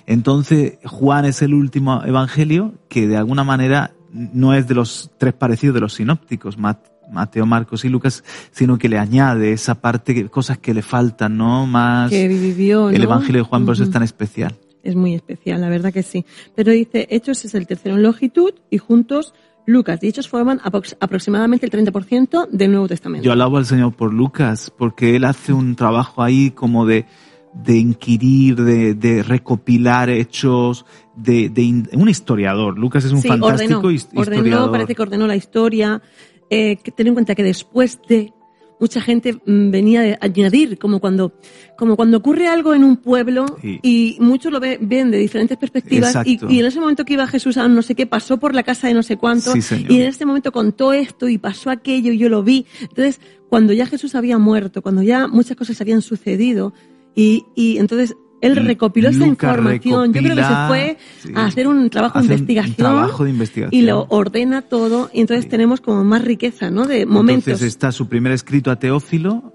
Speaker 1: Entonces Juan es el último evangelio que de alguna manera no es de los tres parecidos de los sinópticos, Mat- Mateo, Marcos y Lucas, sino que le añade esa parte, cosas que le faltan, ¿no? Más
Speaker 2: Que vivió,
Speaker 1: el evangelio de Juan, por eso es tan especial.
Speaker 2: Es muy especial, la verdad que sí. Pero dice, Hechos es el tercero en longitud y juntos Lucas y Hechos forman aprox- aproximadamente el 30% del Nuevo Testamento.
Speaker 1: Yo alabo al Señor por Lucas, porque él hace un trabajo ahí como de, de inquirir, de, de recopilar hechos, de, de un historiador. Lucas es un
Speaker 2: Sí,
Speaker 1: fantástico
Speaker 2: ordenó,
Speaker 1: his-
Speaker 2: ordenó,
Speaker 1: historiador.
Speaker 2: parece que ordenó la historia. Eh, ten en cuenta que después de mucha gente mm, venía de añadir, como cuando, como cuando ocurre algo en un pueblo
Speaker 1: Sí.
Speaker 2: y muchos lo ve- ven de diferentes perspectivas y, en ese momento que iba Jesús a no sé qué, pasó por la casa de no sé cuánto
Speaker 1: Sí,
Speaker 2: y en ese momento contó esto y pasó aquello y yo lo vi. Entonces, cuando ya Jesús había muerto, cuando ya muchas cosas habían sucedido y, y entonces él recopiló esa información. Yo creo que se fue
Speaker 1: sí.
Speaker 2: a hacer un trabajo de
Speaker 1: Hace un-
Speaker 2: investigación
Speaker 1: trabajo de investigación.
Speaker 2: y lo ordena todo y entonces tenemos como más riqueza, ¿no? De momentos.
Speaker 1: Entonces está su primer escrito a Teófilo,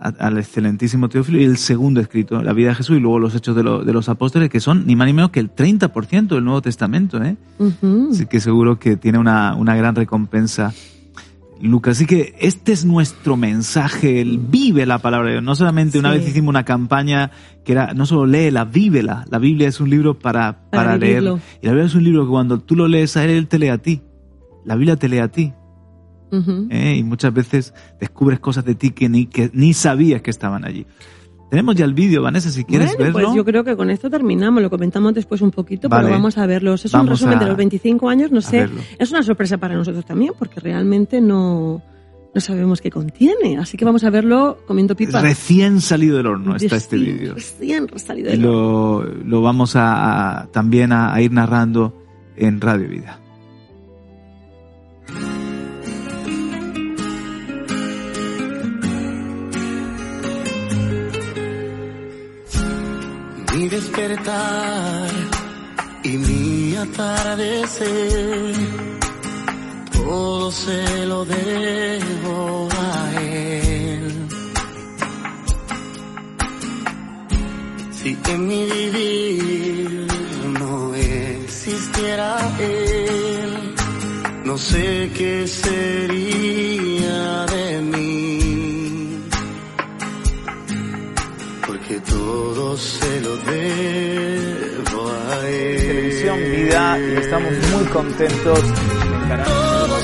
Speaker 1: a- al excelentísimo Teófilo, y el segundo escrito, la vida de Jesús, y luego los hechos de, lo- de los apóstoles, que son ni más ni menos que el 30% del Nuevo Testamento. ¿eh? Así que seguro que tiene una, una gran recompensa Lucas. Así que este es nuestro mensaje, el vive la palabra de Dios. No solamente una
Speaker 2: Sí.
Speaker 1: vez hicimos una campaña que era, no solo léela, vívela. La Biblia es un libro para,
Speaker 2: Para
Speaker 1: para, leer. Y la Biblia es un libro que cuando tú lo lees a él, él te lee a ti. La Biblia te lee a ti. ¿eh? Y muchas veces descubres cosas de ti que ni, que ni sabías que estaban allí. Tenemos ya el vídeo, Vanessa, si quieres
Speaker 2: bueno,
Speaker 1: verlo.
Speaker 2: pues yo creo que con esto terminamos. Lo comentamos después un poquito,
Speaker 1: Vale.
Speaker 2: pero vamos a verlo. Es un
Speaker 1: Vamos
Speaker 2: resumen
Speaker 1: a-
Speaker 2: de los 25 años. No sé, es una sorpresa para nosotros también, porque realmente no, no sabemos qué contiene. Así que vamos a verlo comiendo pipas.
Speaker 1: Recién salido del horno está este vídeo.
Speaker 2: Recién salido del horno.
Speaker 1: lo, lo vamos a, a- también a, a ir narrando en Radio Vida.
Speaker 11: Mi despertar y mi atardecer, todo se lo debo a él. Si en mi vivir no existiera él, no sé qué sería de mí todo se lo debo a él.
Speaker 12: Televisión Vida y estamos muy contentos de encarar.
Speaker 11: Todo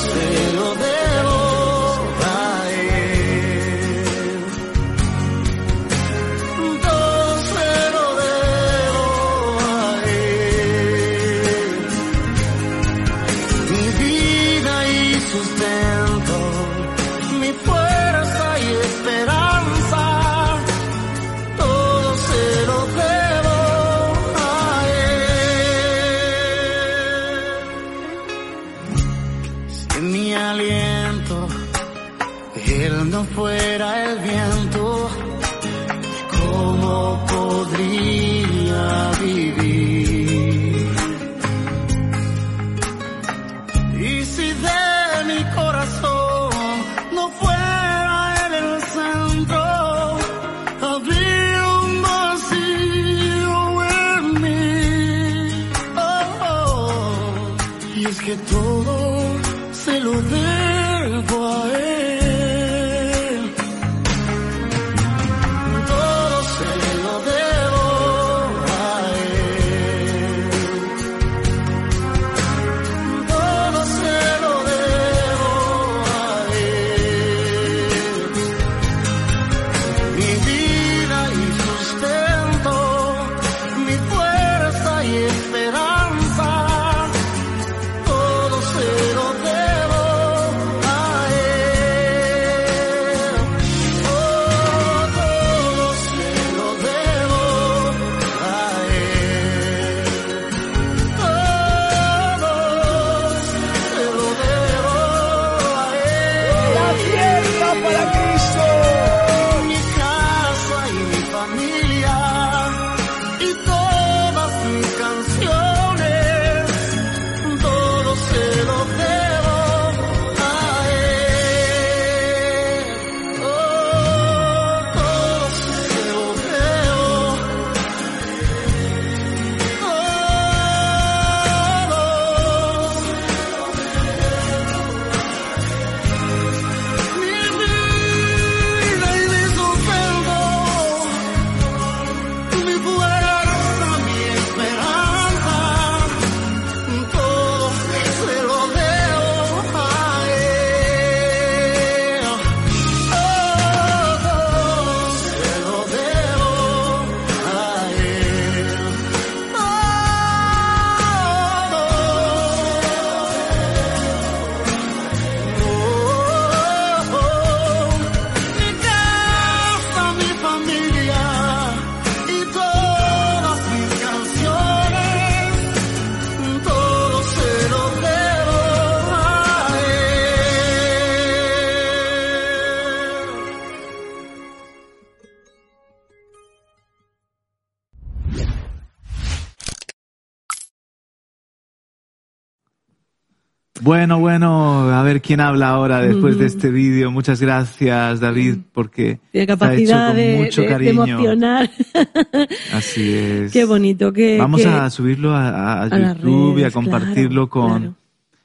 Speaker 1: Bueno, bueno, a ver quién habla ahora después de este vídeo. Muchas gracias, David, porque
Speaker 2: Tiene
Speaker 1: está hecho
Speaker 2: capacidad
Speaker 1: con mucho
Speaker 2: de- de
Speaker 1: cariño.
Speaker 2: emocionar.
Speaker 1: Así es.
Speaker 2: Qué bonito. Qué,
Speaker 1: Vamos a subirlo a, a- a YouTube y a compartirlo
Speaker 2: claro,
Speaker 1: con
Speaker 2: claro.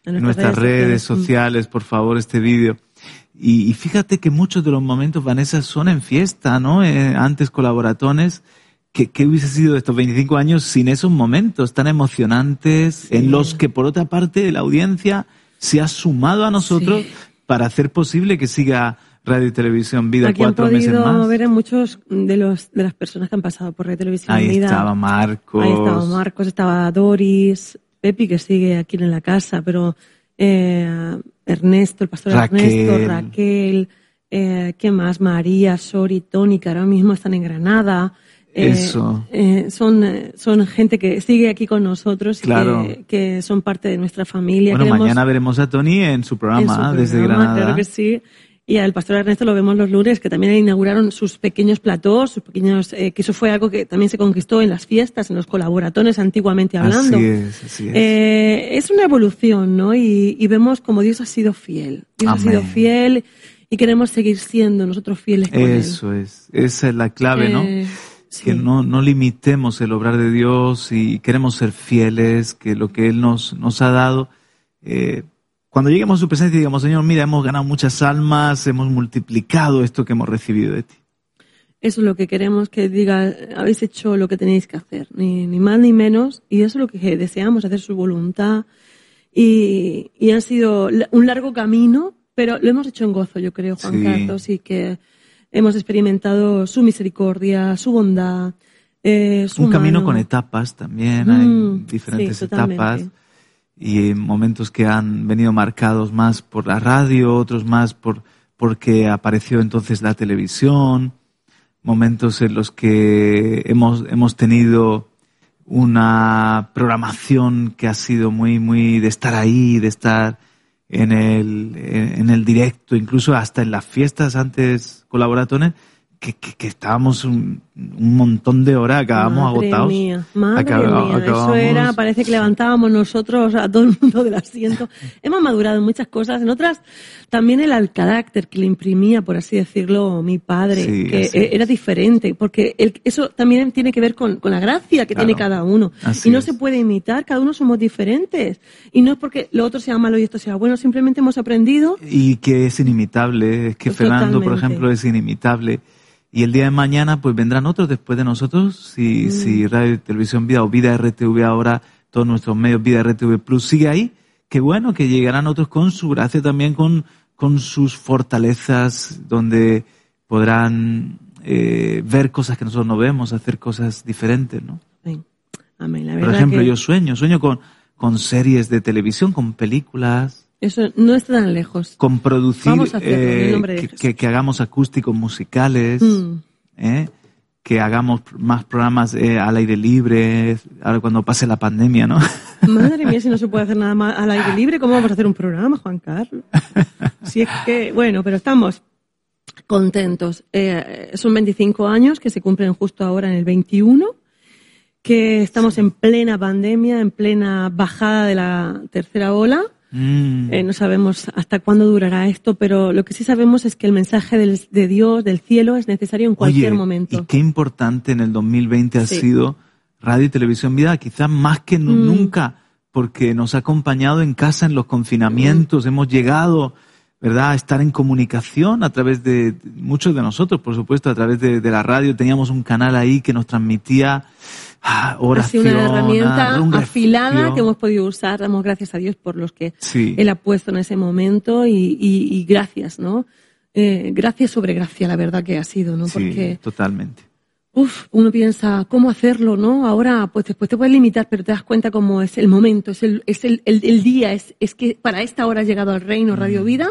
Speaker 2: A
Speaker 1: en nuestras redes
Speaker 2: sociales.
Speaker 1: sociales, por favor, este vídeo. Y, y fíjate que muchos de los momentos, Vanessa, son en fiesta, ¿no? Eh, antes colaboratones. ¿Qué, ¿Qué hubiese sido estos 25 años sin esos momentos tan emocionantes en los que, por otra parte, la audiencia se ha sumado a nosotros para hacer posible que siga Radio y Televisión Vida
Speaker 2: Aquí han
Speaker 1: cuatro meses
Speaker 2: podido
Speaker 1: más?
Speaker 2: ver a muchos de los de las personas que han pasado por Radio y Televisión
Speaker 1: Ahí
Speaker 2: Vida.
Speaker 1: estaba Marcos.
Speaker 2: Ahí estaba Marcos, estaba Doris, Pepi que sigue aquí en la casa, pero eh, Ernesto, el pastor
Speaker 1: Raquel.
Speaker 2: Ernesto, Raquel, eh, ¿qué más? María, Sori, Tony, que ahora mismo están en Granada. Eh,
Speaker 1: Eso.
Speaker 2: eh, son, eh, son gente que sigue aquí con nosotros y
Speaker 1: Claro.
Speaker 2: que, que son parte de nuestra familia.
Speaker 1: Bueno,
Speaker 2: Queremos-
Speaker 1: mañana veremos a Tony en su programa,
Speaker 2: en su
Speaker 1: desde
Speaker 2: programa,
Speaker 1: Granada.
Speaker 2: Claro que sí. Y al pastor Ernesto lo vemos los lunes, que también inauguraron sus pequeños platós, sus pequeños, eh, que eso fue algo que también se conquistó en las fiestas, en los colaboratones antiguamente hablando.
Speaker 1: Así es, así es.
Speaker 2: Eh, es una evolución, ¿no? Y, y vemos como Dios ha sido fiel. Dios ha sido
Speaker 1: Amén.
Speaker 2: fiel y queremos seguir siendo nosotros fieles con Él.
Speaker 1: Eso es, esa es la clave, ¿no?
Speaker 2: Eh,
Speaker 1: Que no, no limitemos el obrar de Dios y queremos ser fieles, que lo que Él nos, nos ha dado, eh, cuando lleguemos a su presencia digamos, Señor, mira, hemos ganado muchas almas, hemos multiplicado esto que hemos recibido de ti.
Speaker 2: Eso es lo que queremos que diga, habéis hecho lo que tenéis que hacer, ni, ni más ni menos, y eso es lo que deseamos, hacer su voluntad. Y, y ha sido un largo camino, pero lo hemos hecho en gozo, yo creo, Juan
Speaker 1: Sí.
Speaker 2: Carlos, y que hemos experimentado su misericordia, su bondad, eh, su
Speaker 1: Un camino con etapas también,
Speaker 2: Mm,
Speaker 1: hay diferentes
Speaker 2: sí, totalmente.
Speaker 1: etapas y momentos que han venido marcados más por la radio, otros más por porque apareció entonces la televisión, momentos en los que hemos, hemos tenido una programación que ha sido muy, muy de estar ahí, de estar en el, en el directo, incluso hasta en las fiestas antes colaboratones, que, que, que estábamos un, un montón de horas, acabamos
Speaker 2: Madre
Speaker 1: agotados.
Speaker 2: Mía, madre mía, eso era, parece que levantábamos nosotros a todo el mundo del asiento. Hemos madurado en muchas cosas, en otras también el al carácter que le imprimía, por así decirlo, mi padre,
Speaker 1: Sí,
Speaker 2: que e- era diferente, porque el- eso también tiene que ver con, con la gracia que
Speaker 1: Claro,
Speaker 2: tiene cada uno.
Speaker 1: así
Speaker 2: y no
Speaker 1: es.
Speaker 2: se puede imitar, cada uno somos diferentes. Y no es porque lo otro sea malo y esto sea bueno, simplemente hemos aprendido
Speaker 1: y que es inimitable, es que
Speaker 2: Pues
Speaker 1: Fernando, por ejemplo, es inimitable. Y el día de mañana, pues vendrán otros después de nosotros, si,
Speaker 2: Mm.
Speaker 1: si Radio y Televisión Vida o Vida RTV ahora, todos nuestros medios, Vida RTV Plus, sigue ahí, qué bueno que llegarán otros con su gracia también, con, con sus fortalezas, donde podrán eh, ver cosas que nosotros no vemos, hacer cosas diferentes, ¿no?
Speaker 2: Amén. La
Speaker 1: Por ejemplo,
Speaker 2: que
Speaker 1: yo sueño, sueño con, con series de televisión, con películas,
Speaker 2: eso no está tan lejos.
Speaker 1: con producir,
Speaker 2: Vamos a hacerlo, en
Speaker 1: eh,
Speaker 2: nombre de
Speaker 1: que,
Speaker 2: Jesús.
Speaker 1: que- que hagamos acústicos musicales,
Speaker 2: Mm.
Speaker 1: ¿eh? que hagamos más programas eh, al aire libre, ahora cuando pase la pandemia, ¿no?
Speaker 2: Madre mía, si no se puede hacer nada más al aire libre, ¿cómo vamos a hacer un programa, Juan Carlos? Si es que, bueno, pero estamos contentos. Eh, son 25 años que se cumplen justo ahora en el 21, que estamos en plena pandemia, en plena bajada de la tercera ola.
Speaker 1: Mm.
Speaker 2: Eh, no sabemos hasta cuándo durará esto, pero lo que sí sabemos es que el mensaje del- de Dios, del cielo, es necesario en cualquier
Speaker 1: Oye,
Speaker 2: momento.
Speaker 1: y qué importante en el 2020 ha
Speaker 2: Sí.
Speaker 1: sido Radio y Televisión Vida, quizás más que
Speaker 2: Mm.
Speaker 1: nunca, porque nos ha acompañado en casa en los confinamientos, hemos llegado, ¿verdad?, a estar en comunicación a través de muchos de nosotros, por supuesto, a través de, de la radio. Teníamos un canal ahí que nos transmitía ah,
Speaker 2: Ha sido una herramienta
Speaker 1: un
Speaker 2: afilada que hemos podido usar. Damos gracias a Dios por los que
Speaker 1: Sí.
Speaker 2: Él ha puesto en ese momento y, y- y gracias, ¿no? Eh, gracias sobre gracia, la verdad que ha sido, ¿no?
Speaker 1: Sí,
Speaker 2: Porque,
Speaker 1: totalmente.
Speaker 2: uf, uno piensa, ¿cómo hacerlo, no? Ahora, pues después te puedes limitar, pero te das cuenta cómo es el momento, es el, es el, el- el día, es, es que para esta hora has llegado al reino Radio
Speaker 1: Mm.
Speaker 2: Vida.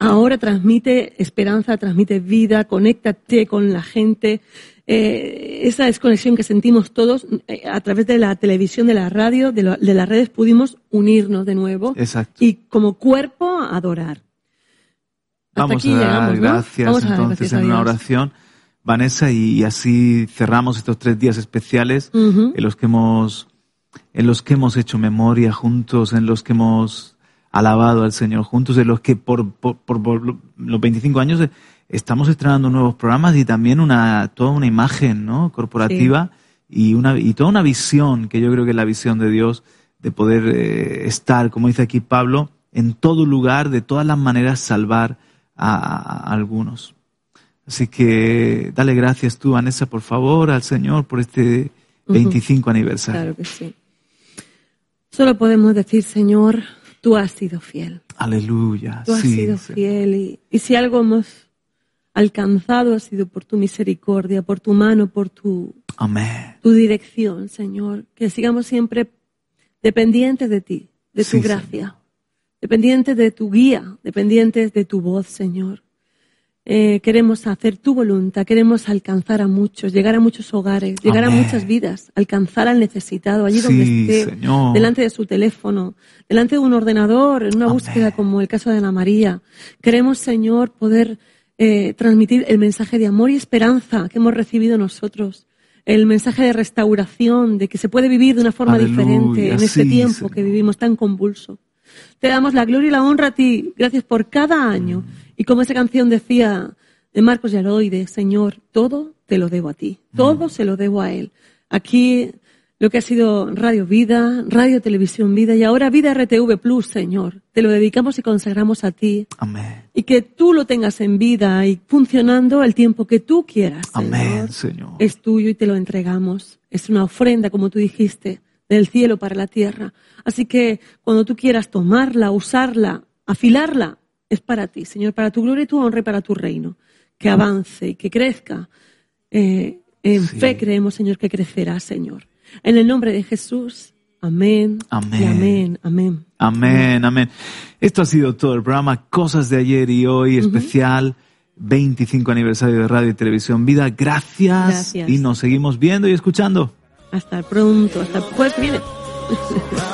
Speaker 2: Ahora transmite esperanza, transmite vida, conéctate con la gente. Eh, esa desconexión que sentimos todos eh, a través de la televisión, de la radio, de, lo- de las redes, pudimos unirnos de nuevo
Speaker 1: Exacto.
Speaker 2: y como cuerpo adorar. Hasta
Speaker 1: Vamos
Speaker 2: aquí
Speaker 1: a dar
Speaker 2: llegamos, ¿no?
Speaker 1: gracias
Speaker 2: Vamos a dar
Speaker 1: entonces
Speaker 2: gracias
Speaker 1: en una oración, Vanessa, y, así cerramos estos tres días especiales
Speaker 2: Ujú.
Speaker 1: en los que hemos en los que hemos hecho memoria juntos, en los que hemos alabado al Señor juntos, en los que por, por, por- por los 25 años estamos estrenando nuevos programas y también una toda una imagen ¿no? corporativa y una y toda una visión que yo creo que es la visión de Dios de poder eh, estar, como dice aquí Pablo, en todo lugar, de todas las maneras salvar a, a algunos. Así que dale gracias tú, Vanessa, por favor, al Señor por este 25 aniversario.
Speaker 2: Claro que sí. Solo podemos decir, Señor, tú has sido fiel.
Speaker 1: Aleluya.
Speaker 2: Tú has
Speaker 1: sí,
Speaker 2: sido
Speaker 1: sí.
Speaker 2: fiel. Y, y si algo hemos alcanzado ha sido por tu misericordia, por tu mano, por tu,
Speaker 1: Amén.
Speaker 2: tu dirección, Señor. Que sigamos siempre dependientes de ti, de tu
Speaker 1: Sí,
Speaker 2: gracia, dependientes de tu guía, dependientes de tu voz, Señor. Eh, queremos hacer tu voluntad, queremos alcanzar a muchos, llegar a muchos hogares, llegar
Speaker 1: Amén.
Speaker 2: a muchas vidas, alcanzar al necesitado allí
Speaker 1: Sí,
Speaker 2: donde esté,
Speaker 1: Señor.
Speaker 2: delante de su teléfono, delante de un ordenador, en una búsqueda como el caso de Ana María. Queremos, Señor, poder eh, transmitir el mensaje de amor y esperanza que hemos recibido nosotros, el mensaje de restauración, de que se puede vivir de una forma
Speaker 1: Aleluya,
Speaker 2: diferente en este
Speaker 1: sí,
Speaker 2: tiempo
Speaker 1: Señor.
Speaker 2: que vivimos tan convulso. Te damos la gloria y la honra a ti. Gracias por cada año.
Speaker 1: Mm.
Speaker 2: Y como esa canción decía de Marcos Yaroide, Señor, todo te lo debo a ti.
Speaker 1: Mm.
Speaker 2: Todo se lo debo a Él. Aquí lo que ha sido Radio Vida, Radio Televisión Vida y ahora Vida RTV Plus, Señor. Te lo dedicamos y consagramos a ti.
Speaker 1: Amén.
Speaker 2: Y que tú lo tengas en vida y funcionando el tiempo que tú quieras. Señor.
Speaker 1: Amén, Señor.
Speaker 2: Es tuyo y te lo entregamos. Es una ofrenda, como tú dijiste, del cielo para la tierra. Así que cuando tú quieras tomarla, usarla, afilarla, es para ti, Señor, para tu gloria y tu honra y para tu reino. Que avance y que crezca. Eh, en fe creemos, Señor, que crecerá, Señor. En el nombre de Jesús. Amén.
Speaker 1: Amén.
Speaker 2: Y amén. Amén.
Speaker 1: Amén, amén. Esto ha sido todo el programa Cosas de ayer y hoy, especial 25 aniversario de Radio y Televisión Vida. Gracias,
Speaker 2: Gracias.
Speaker 1: y nos seguimos viendo y escuchando.
Speaker 2: Hasta pronto. Hasta el jueves viene.